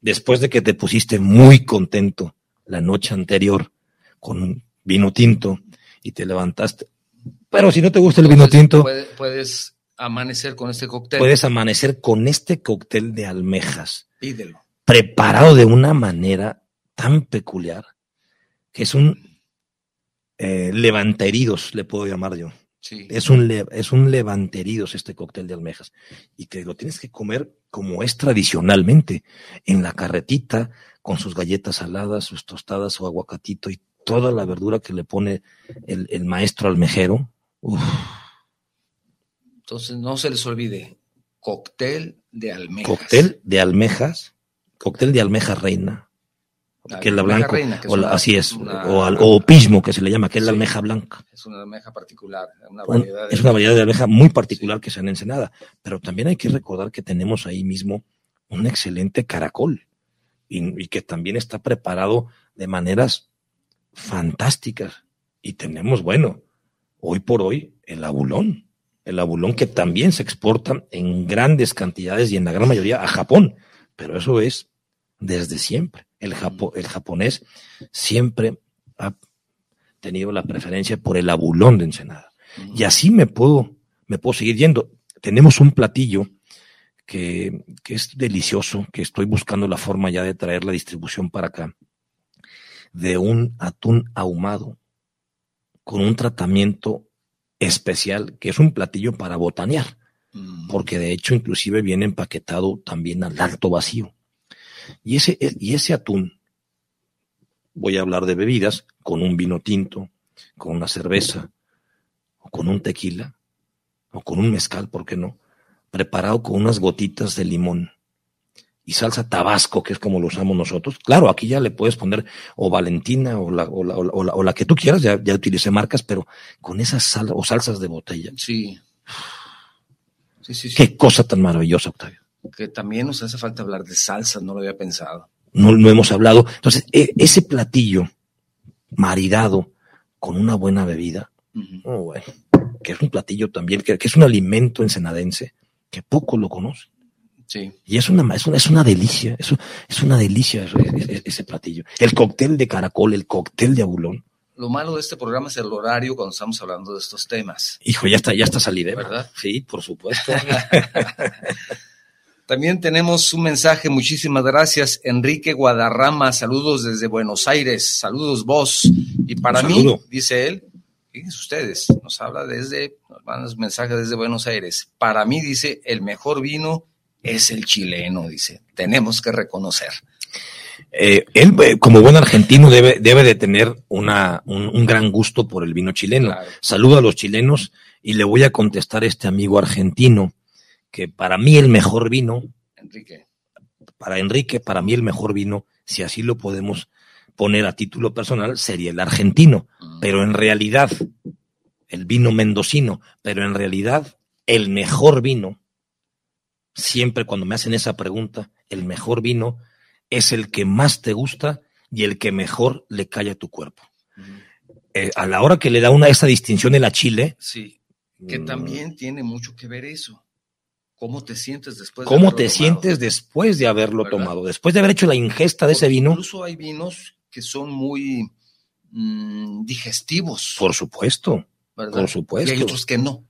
después de que te pusiste muy contento la noche anterior con vino tinto y te levantaste. Pero si no te gusta el vino tinto, puedes, amanecer con este cóctel. Puedes amanecer con este cóctel de almejas. Pídelo. Preparado de una manera tan peculiar que es un eh, levanteridos, le puedo llamar yo. Es, un es un levanteridos este cóctel de almejas. Y que lo tienes que comer como es tradicionalmente, en la carretita, con sus galletas saladas, sus tostadas, su aguacatito y toda la verdura que le pone el, maestro almejero. Entonces no se les olvide, cóctel de almejas. Cóctel de almejas, cóctel de almeja reina, que es la blanca, o así es, o, o, pismo que se le llama, que es la almeja blanca. Es una almeja particular, una variedad de... es una variedad de almeja muy particular que se han ensenada, pero también hay que recordar que tenemos ahí mismo un excelente caracol y, que también está preparado de maneras fantásticas y tenemos, bueno, hoy por hoy el abulón, el abulón que también se exporta en grandes cantidades y en la gran mayoría a Japón, pero eso es desde siempre el, el japonés siempre ha tenido la preferencia por el abulón de Ensenada. Y así me puedo, me puedo seguir yendo. Tenemos un platillo que, que, es delicioso, que estoy buscando la forma ya de traer la distribución para acá, de un atún ahumado con un tratamiento especial, que es un platillo para botanear, porque de hecho inclusive viene empaquetado también al alto vacío. Y ese, y ese atún, voy a hablar de bebidas, con un vino tinto, con una cerveza, o con un tequila, o con un mezcal, ¿por qué no? Preparado con unas gotitas de limón y salsa tabasco, que es como lo usamos nosotros. Claro, aquí ya le puedes poner o Valentina o la, o la, o la, que tú quieras, ya, ya utilicé marcas, pero con esas sal, o salsas de botella. Sí. Sí, sí, sí. Qué cosa tan maravillosa, Octavio que también nos hace falta hablar de salsa, no lo había pensado. No, no hemos hablado. Entonces, e, ese platillo maridado con una buena bebida, oh, bueno, que es un platillo también, que, es un alimento ensenadense, que poco lo conocen. Sí. Y es una, es una, es una delicia, es, es una delicia ese, ese, platillo. El cóctel de caracol, el cóctel de abulón. Lo malo de este programa es el horario cuando estamos hablando de estos temas. Hijo, ya está, ya está salida, ¿verdad? Sí, por supuesto. También tenemos un mensaje, muchísimas gracias, Enrique Guadarrama, saludos desde Buenos Aires, saludos vos. Y para mí, dice él, fíjense ustedes, nos habla desde, nos mandan mensajes desde Buenos Aires. Para mí, dice, el mejor vino es el chileno, dice, tenemos que reconocer. Eh, él, eh, como buen argentino, debe, debe de tener una, un, gran gusto por el vino chileno. Saludo a los chilenos y le voy a contestar a este amigo argentino que para mí el mejor vino, Enrique. para Enrique, para mí el mejor vino, si así lo podemos poner a título personal, sería el argentino, mm. pero en realidad, el vino mendocino, pero en realidad el mejor vino, siempre cuando me hacen esa pregunta, el mejor vino es el que más te gusta y el que mejor le cae a tu cuerpo. Mm. Eh, a la hora que le da una esa distinción en la Chile. Sí, que mm, también tiene mucho que ver eso. ¿Cómo te sientes después de ¿Cómo te sientes después de haberlo tomado? Después de haber hecho la ingesta de ese vino. Incluso hay vinos que son muy mm, digestivos. Por supuesto. Por supuesto. Y hay otros que no.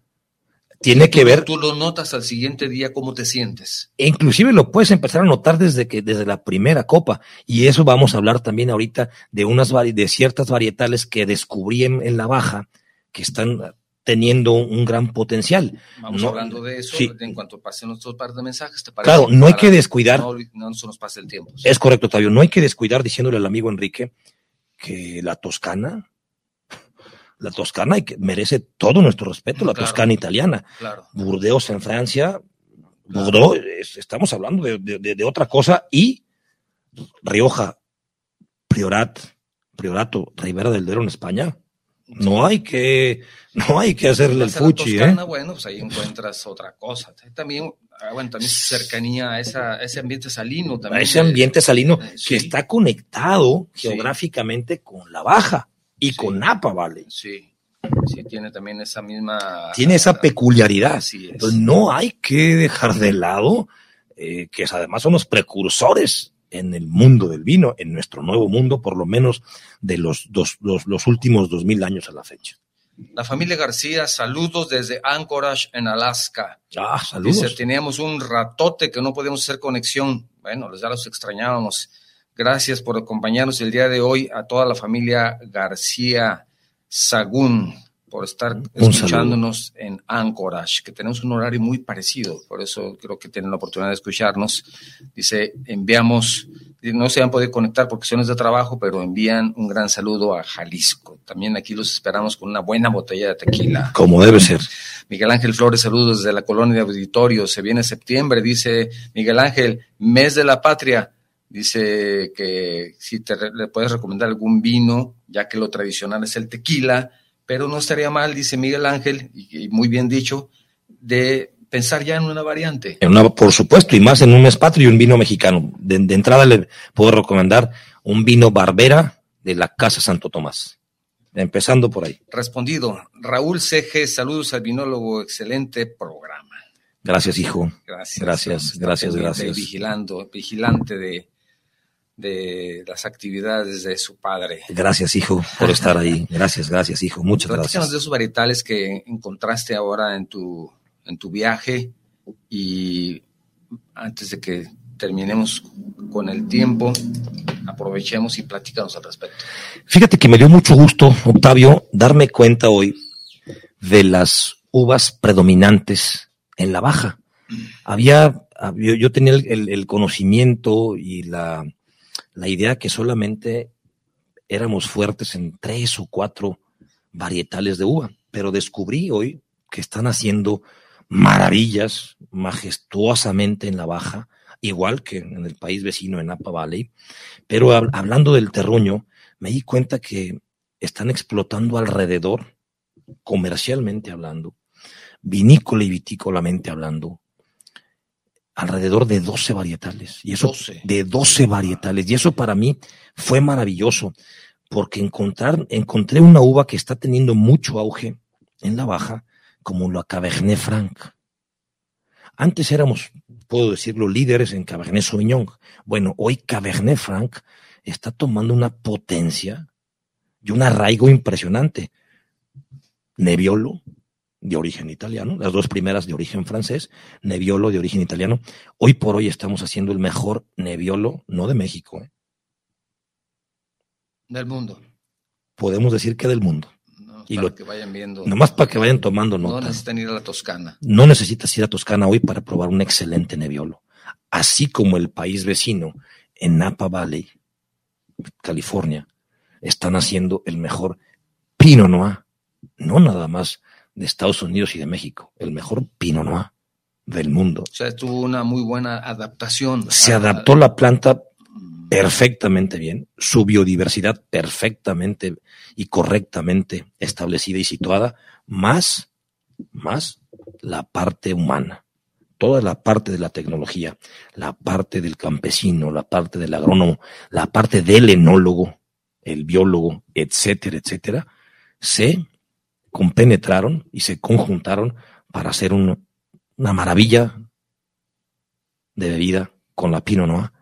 Tiene que ver. Tú lo notas al siguiente día cómo te sientes. E inclusive lo puedes empezar a notar desde que desde la primera copa y eso vamos a hablar también ahorita de unas de ciertas varietales que descubrí en la baja que están teniendo un gran potencial. Vamos hablando de eso en cuanto pasen nuestros par de mensajes. ¿te Claro, no hay que descuidar. No, no se nos pase el tiempo. Es correcto, Octavio. No hay que descuidar diciéndole al amigo Enrique que la Toscana, la Toscana merece todo nuestro respeto, la Toscana italiana. Claro. Burdeos en Francia, Bordeaux, estamos hablando de, de, otra cosa y Rioja, Priorat, Priorato, Ribera del Duero en España. No hay que no hay que hacerle el fuchi, ¿eh? Bueno, pues ahí encuentras otra cosa. También, ah, bueno, también cercanía a, esa, ese ambiente salino. También a ese ambiente salino eh, que está conectado geográficamente con la Baja y con Napa, ¿vale? Sí. Sí, tiene también esa misma... Tiene esa peculiaridad. Entonces no hay que dejar de lado eh, que además son los precursores en el mundo del vino, en nuestro nuevo mundo, por lo menos de los, dos, los, los últimos dos mil años a la fecha. La familia García, saludos desde Anchorage, en Alaska. Ah, saludos. Dice, teníamos un ratote que no podíamos hacer conexión. Bueno, ya los extrañábamos. Gracias por acompañarnos el día de hoy a toda la familia García Sagún por estar escuchándonos en Anchorage, que tenemos un horario muy parecido, por eso creo que tienen la oportunidad de escucharnos. Dice, enviamos no se han podido conectar por cuestiones de trabajo, pero envían un gran saludo a Jalisco. También aquí los esperamos con una buena botella de tequila. Como debe ser. Miguel Ángel Flores, saludos desde la colonia de auditorio. Se viene septiembre, dice Miguel Ángel, mes de la patria. Dice que si te le puedes recomendar algún vino, ya que lo tradicional es el tequila, pero no estaría mal, dice Miguel Ángel, y, muy bien dicho, de pensar ya en una variante. En una, por supuesto, y más en un mes patrio y un vino mexicano. De, de entrada le puedo recomendar un vino Barbera de la Casa Santo Tomás. Empezando por ahí. Respondido. Raúl CG, saludos al vinólogo, excelente programa. Gracias, hijo. Gracias. Gracias, gracias, gracias. Vigilando, vigilante de, de las actividades de su padre. Gracias, hijo, por estar ahí. Gracias, gracias, hijo. Muchas gracias. de esos varietales que encontraste ahora en tu, en tu viaje y antes de que terminemos con el tiempo, aprovechemos y platicamos al respecto. Fíjate que me dio mucho gusto, Octavio, darme cuenta hoy de las uvas predominantes en la baja. Había, yo tenía el conocimiento y la, la idea que solamente éramos fuertes en tres o cuatro varietales de uva, pero descubrí hoy que están haciendo maravillas majestuosamente en la baja, igual que en el país vecino en Napa Valley, pero hablando del terruño, me di cuenta que están explotando alrededor, comercialmente hablando, vinícola y vitícolamente hablando, alrededor de 12 varietales. Y eso, de 12 varietales. Y eso para mí fue maravilloso, porque encontrar, encontré una uva que está teniendo mucho auge en la baja, como la Cabernet Franc. Antes éramos, puedo decirlo, líderes en Cabernet Sauvignon. Bueno, hoy Cabernet Franc está tomando una potencia y un arraigo impresionante. Nebbiolo, de origen italiano, las dos primeras de origen francés, Nebbiolo de origen italiano. Hoy por hoy estamos haciendo el mejor Nebbiolo, no de México. ¿eh? Del mundo. Podemos decir que del mundo. No, y para lo, que vayan viendo. Nomás para que vayan tomando nota. No necesitan ir a la Toscana. No necesitas ir a Toscana hoy para probar un excelente Nebbiolo. Así como el país vecino, en Napa Valley, California, están haciendo el mejor Pinot Noir. No nada más de Estados Unidos y de México, el mejor Pinot Noir del mundo. O sea, tuvo una muy buena adaptación. Se adaptó la planta perfectamente bien, su biodiversidad perfectamente y correctamente establecida y situada, más, más la parte humana, toda la parte de la tecnología, la parte del campesino, la parte del agrónomo, la parte del enólogo, el biólogo, etcétera, etcétera, se compenetraron y se conjuntaron para hacer una maravilla de bebida con la Pinot Noir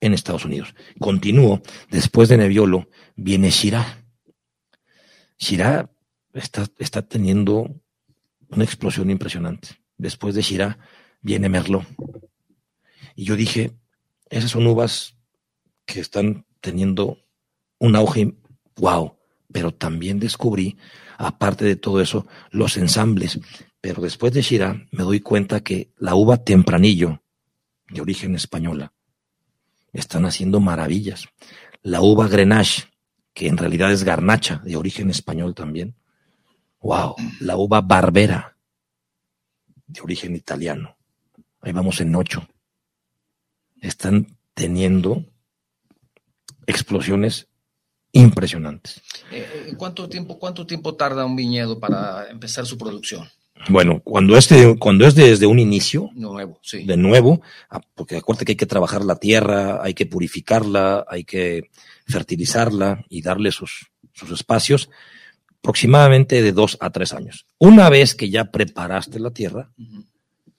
en Estados Unidos. Continúo, después de Nebbiolo viene Shiraz. Shiraz está, está teniendo una explosión impresionante. Después de Shiraz viene Merlot. Y yo dije, esas son uvas que están teniendo un auge, wow, pero también descubrí aparte de todo eso, los ensambles. Pero después de Shiraz me doy cuenta que la uva tempranillo, de origen española, están haciendo maravillas. La uva Grenache, que en realidad es garnacha, de origen español también. Wow, la uva Barbera, de origen italiano. Ahí vamos en ocho. Están teniendo explosiones impresionantes. Eh, ¿cuánto, tiempo, ¿Cuánto tiempo tarda un viñedo para empezar su producción? Bueno, cuando es, cuando es desde un inicio, nuevo, sí. de nuevo, ah, porque acuérdate que hay que trabajar la tierra, hay que purificarla, hay que fertilizarla y darle sus, sus espacios, aproximadamente de dos a tres años. Una vez que ya preparaste la tierra,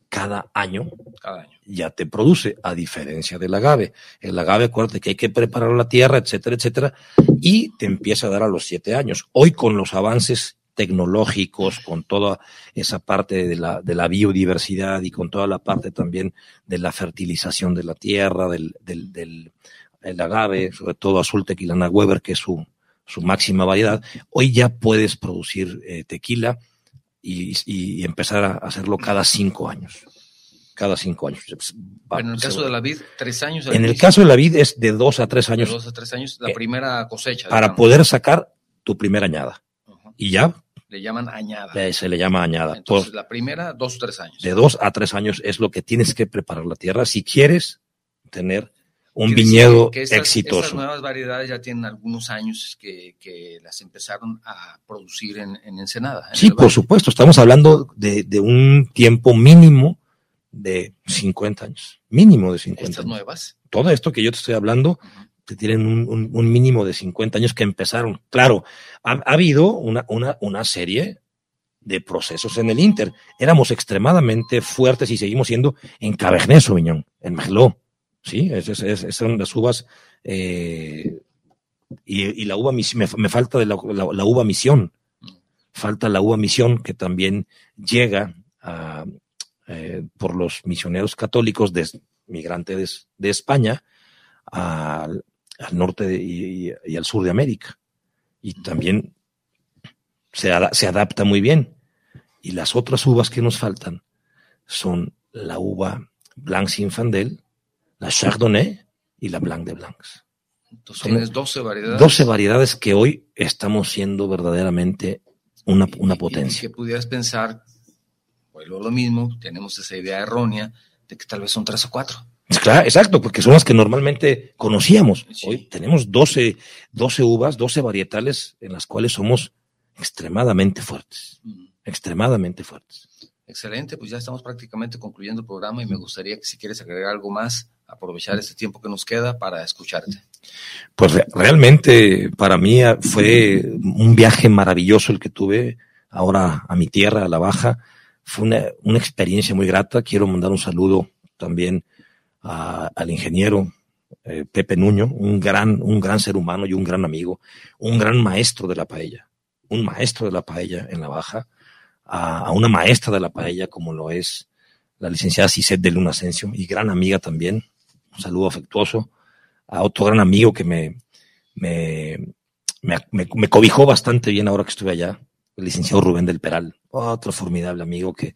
cada año, cada año ya te produce, a diferencia del agave. El agave, acuérdate que hay que preparar la tierra, etcétera, etcétera, y te empieza a dar a los siete años. Hoy con los avances tecnológicos, con toda esa parte de la, de la biodiversidad y con toda la parte también de la fertilización de la tierra, del, del, del el agave, sobre todo azul tequilana Weber, que es su, su máxima variedad, hoy ya puedes producir eh, tequila y, y, empezar a hacerlo cada cinco años cada cinco años. en el caso de la vid, tres años. En el caso de la vid es de dos a tres años. De dos a tres años, la eh, primera cosecha. Para poder sacar tu primera añada. Y ya. Le llaman añada. se le llama añada. Entonces, la primera, dos o tres años. De dos a tres años es lo que tienes que preparar la tierra si quieres tener un viñedo exitoso. Estas nuevas variedades ya tienen algunos años que, que las empezaron a producir en, en Ensenada. sí, por supuesto, estamos hablando de, de, un tiempo mínimo de 50 años, mínimo de 50 ¿Estas nuevas? Todo esto que yo te estoy hablando, que tienen un, un, mínimo de 50 años que empezaron. Claro, ha, ha habido una, una, una serie de procesos en el Inter. Éramos extremadamente fuertes y seguimos siendo en Cabernet Sauvignon, en Merlot. Sí, esas es, son las uvas. Eh, y, la uva me, me falta de la, uva misión. Falta la uva misión que también llega a, eh, por los misioneros católicos de, migrantes de, España al, norte y, al sur de América. Y también se, se adapta muy bien. Y las otras uvas que nos faltan son la uva Blanc Sinfandel, la Chardonnay y la Blanc de Blancs. Entonces tienes 12 variedades. 12 variedades que hoy estamos siendo verdaderamente una, una potencia. Y que pudieras pensar, vuelvo lo mismo, tenemos esa idea errónea de que tal vez son tres o cuatro. Claro, exacto, porque son las que normalmente conocíamos. Hoy tenemos 12, 12 uvas, 12 varietales en las cuales somos extremadamente fuertes. Mm. Extremadamente fuertes. Excelente, pues ya estamos prácticamente concluyendo el programa y me gustaría que si quieres agregar algo más, aprovechar este tiempo que nos queda para escucharte. Pues realmente para mí fue un viaje maravilloso el que tuve ahora a mi tierra, a La Baja. Fue una, experiencia muy grata. Quiero mandar un saludo también al ingeniero eh, Pepe Nuño, un gran, un gran ser humano y un gran amigo, un gran maestro de la paella, un maestro de la paella en La Baja, a, una maestra de la paella como lo es la licenciada Ciset de Luna Asensio y gran amiga también, un saludo afectuoso, a otro gran amigo que me, me, me, cobijó bastante bien ahora que estuve allá, el licenciado Rubén del Peral, otro formidable amigo que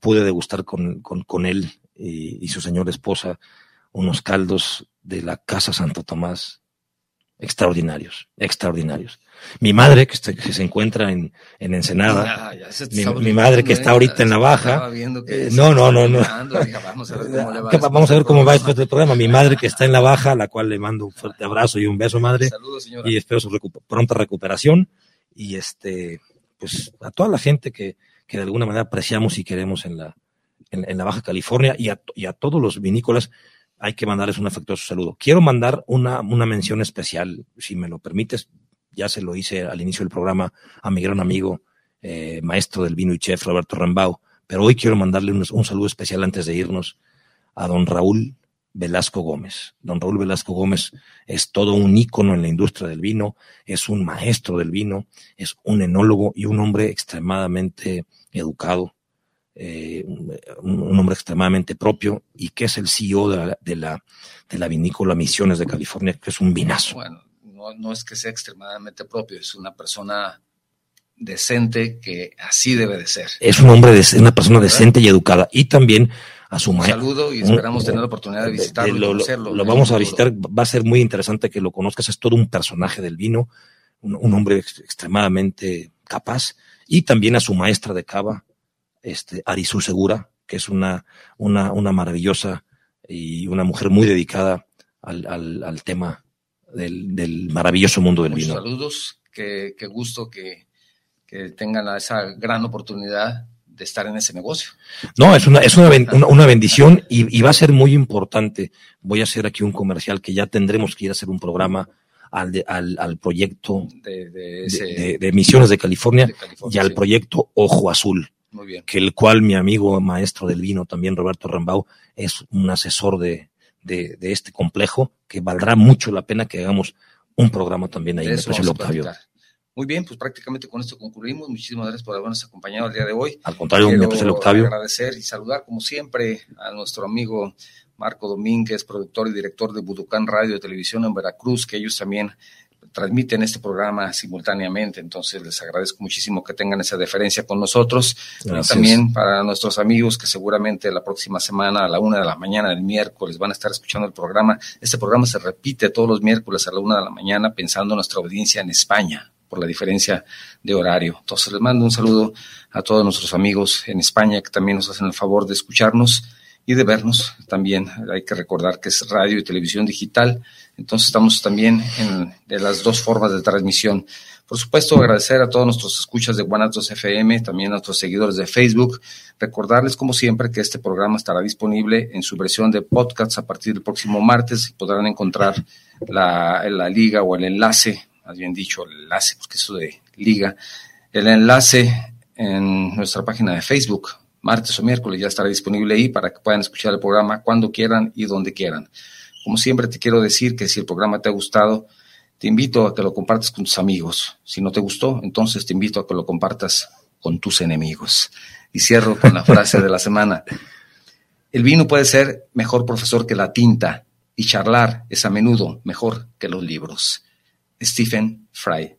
pude degustar con, con, con él y, y, su señora esposa unos caldos de la Casa Santo Tomás extraordinarios, extraordinarios. Mi madre, que, se encuentra en, en Ensenada, mi, madre que está ahorita en la baja, eh, no, no, no, no. Vamos a ver cómo, le va vamos a ver cómo va después del programa. Mi madre que está en la baja, a la cual le mando un fuerte abrazo y un beso, madre. Saludos, señora. Y espero su pronta recuperación. Y este, pues a toda la gente que, que de alguna manera apreciamos y queremos en la, en, la Baja California y a, y a todos los vinícolas hay que mandarles un afectuoso saludo. Quiero mandar una, una mención especial, si me lo permites, ya se lo hice al inicio del programa a mi gran amigo, eh, maestro del vino y chef Roberto Rambau, pero hoy quiero mandarle un, un, saludo especial antes de irnos a don Raúl Velasco Gómez. Don Raúl Velasco Gómez es todo un ícono en la industria del vino, es un maestro del vino, es un enólogo y un hombre extremadamente educado, eh, un, hombre extremadamente propio y que es el CEO de la, de la, de la vinícola Misiones de California, que es un vinazo. Bueno, no, no es que sea extremadamente propio, es una persona decente que así debe de ser. Es un hombre, de, una persona decente y educada. Y también a su maestro. saludo y esperamos tener la oportunidad de visitarlo. lo, conocerlo, lo, vamos a visitar, va a ser muy interesante que lo conozcas, es todo un personaje del vino, un, un hombre extremadamente capaz. Y también a su maestra de cava, este, Arisu Segura, que es una, una, una maravillosa y una mujer muy dedicada al, al, al tema del, del, maravilloso mundo del Muchos vino. Saludos, qué, qué gusto que, que, tengan esa gran oportunidad de estar en ese negocio. No, es una, es una, una bendición y, y, va a ser muy importante. Voy a hacer aquí un comercial que ya tendremos que ir a hacer un programa al, de, al, al proyecto de, de, ese, de, de, Misiones de California, California y al sí. proyecto Ojo Azul. Muy bien. que el cual mi amigo maestro del vino, también Roberto Rambau, es un asesor de, de, de, este complejo, que valdrá mucho la pena que hagamos un programa también ahí en el Octavio. Muy bien, pues prácticamente con esto concluimos. Muchísimas gracias por habernos acompañado el día de hoy. Al contrario, Quiero el Octavio. agradecer y saludar, como siempre, a nuestro amigo Marco Domínguez, productor y director de Buducán Radio y Televisión en Veracruz, que ellos también transmiten este programa simultáneamente, entonces les agradezco muchísimo que tengan esa deferencia con nosotros. Gracias. Y también para nuestros amigos que seguramente la próxima semana a la una de la mañana del miércoles van a estar escuchando el programa. Este programa se repite todos los miércoles a la una de la mañana pensando en nuestra audiencia en España por la diferencia de horario. Entonces les mando un saludo a todos nuestros amigos en España que también nos hacen el favor de escucharnos y de vernos también. Hay que recordar que es radio y televisión digital, entonces estamos también en de las dos formas de transmisión. Por supuesto, agradecer a todos nuestros escuchas de Guanatos FM, también a nuestros seguidores de Facebook. Recordarles, como siempre, que este programa estará disponible en su versión de podcast a partir del próximo martes. Podrán encontrar la, la liga o el enlace, más bien dicho, el enlace, porque eso de liga, el enlace en nuestra página de Facebook, martes o miércoles, ya estará disponible ahí para que puedan escuchar el programa cuando quieran y donde quieran. Como siempre te quiero decir que si el programa te ha gustado, te invito a que lo compartas con tus amigos. Si no te gustó, entonces te invito a que lo compartas con tus enemigos. Y cierro con la frase de la semana. El vino puede ser mejor profesor que la tinta y charlar es a menudo mejor que los libros. Stephen Fry.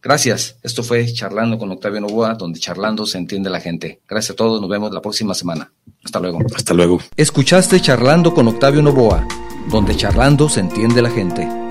Gracias. Esto fue Charlando con Octavio Novoa, donde charlando se entiende la gente. Gracias a todos. Nos vemos la próxima semana. Hasta luego. Hasta luego. Escuchaste Charlando con Octavio Novoa, donde charlando se entiende la gente.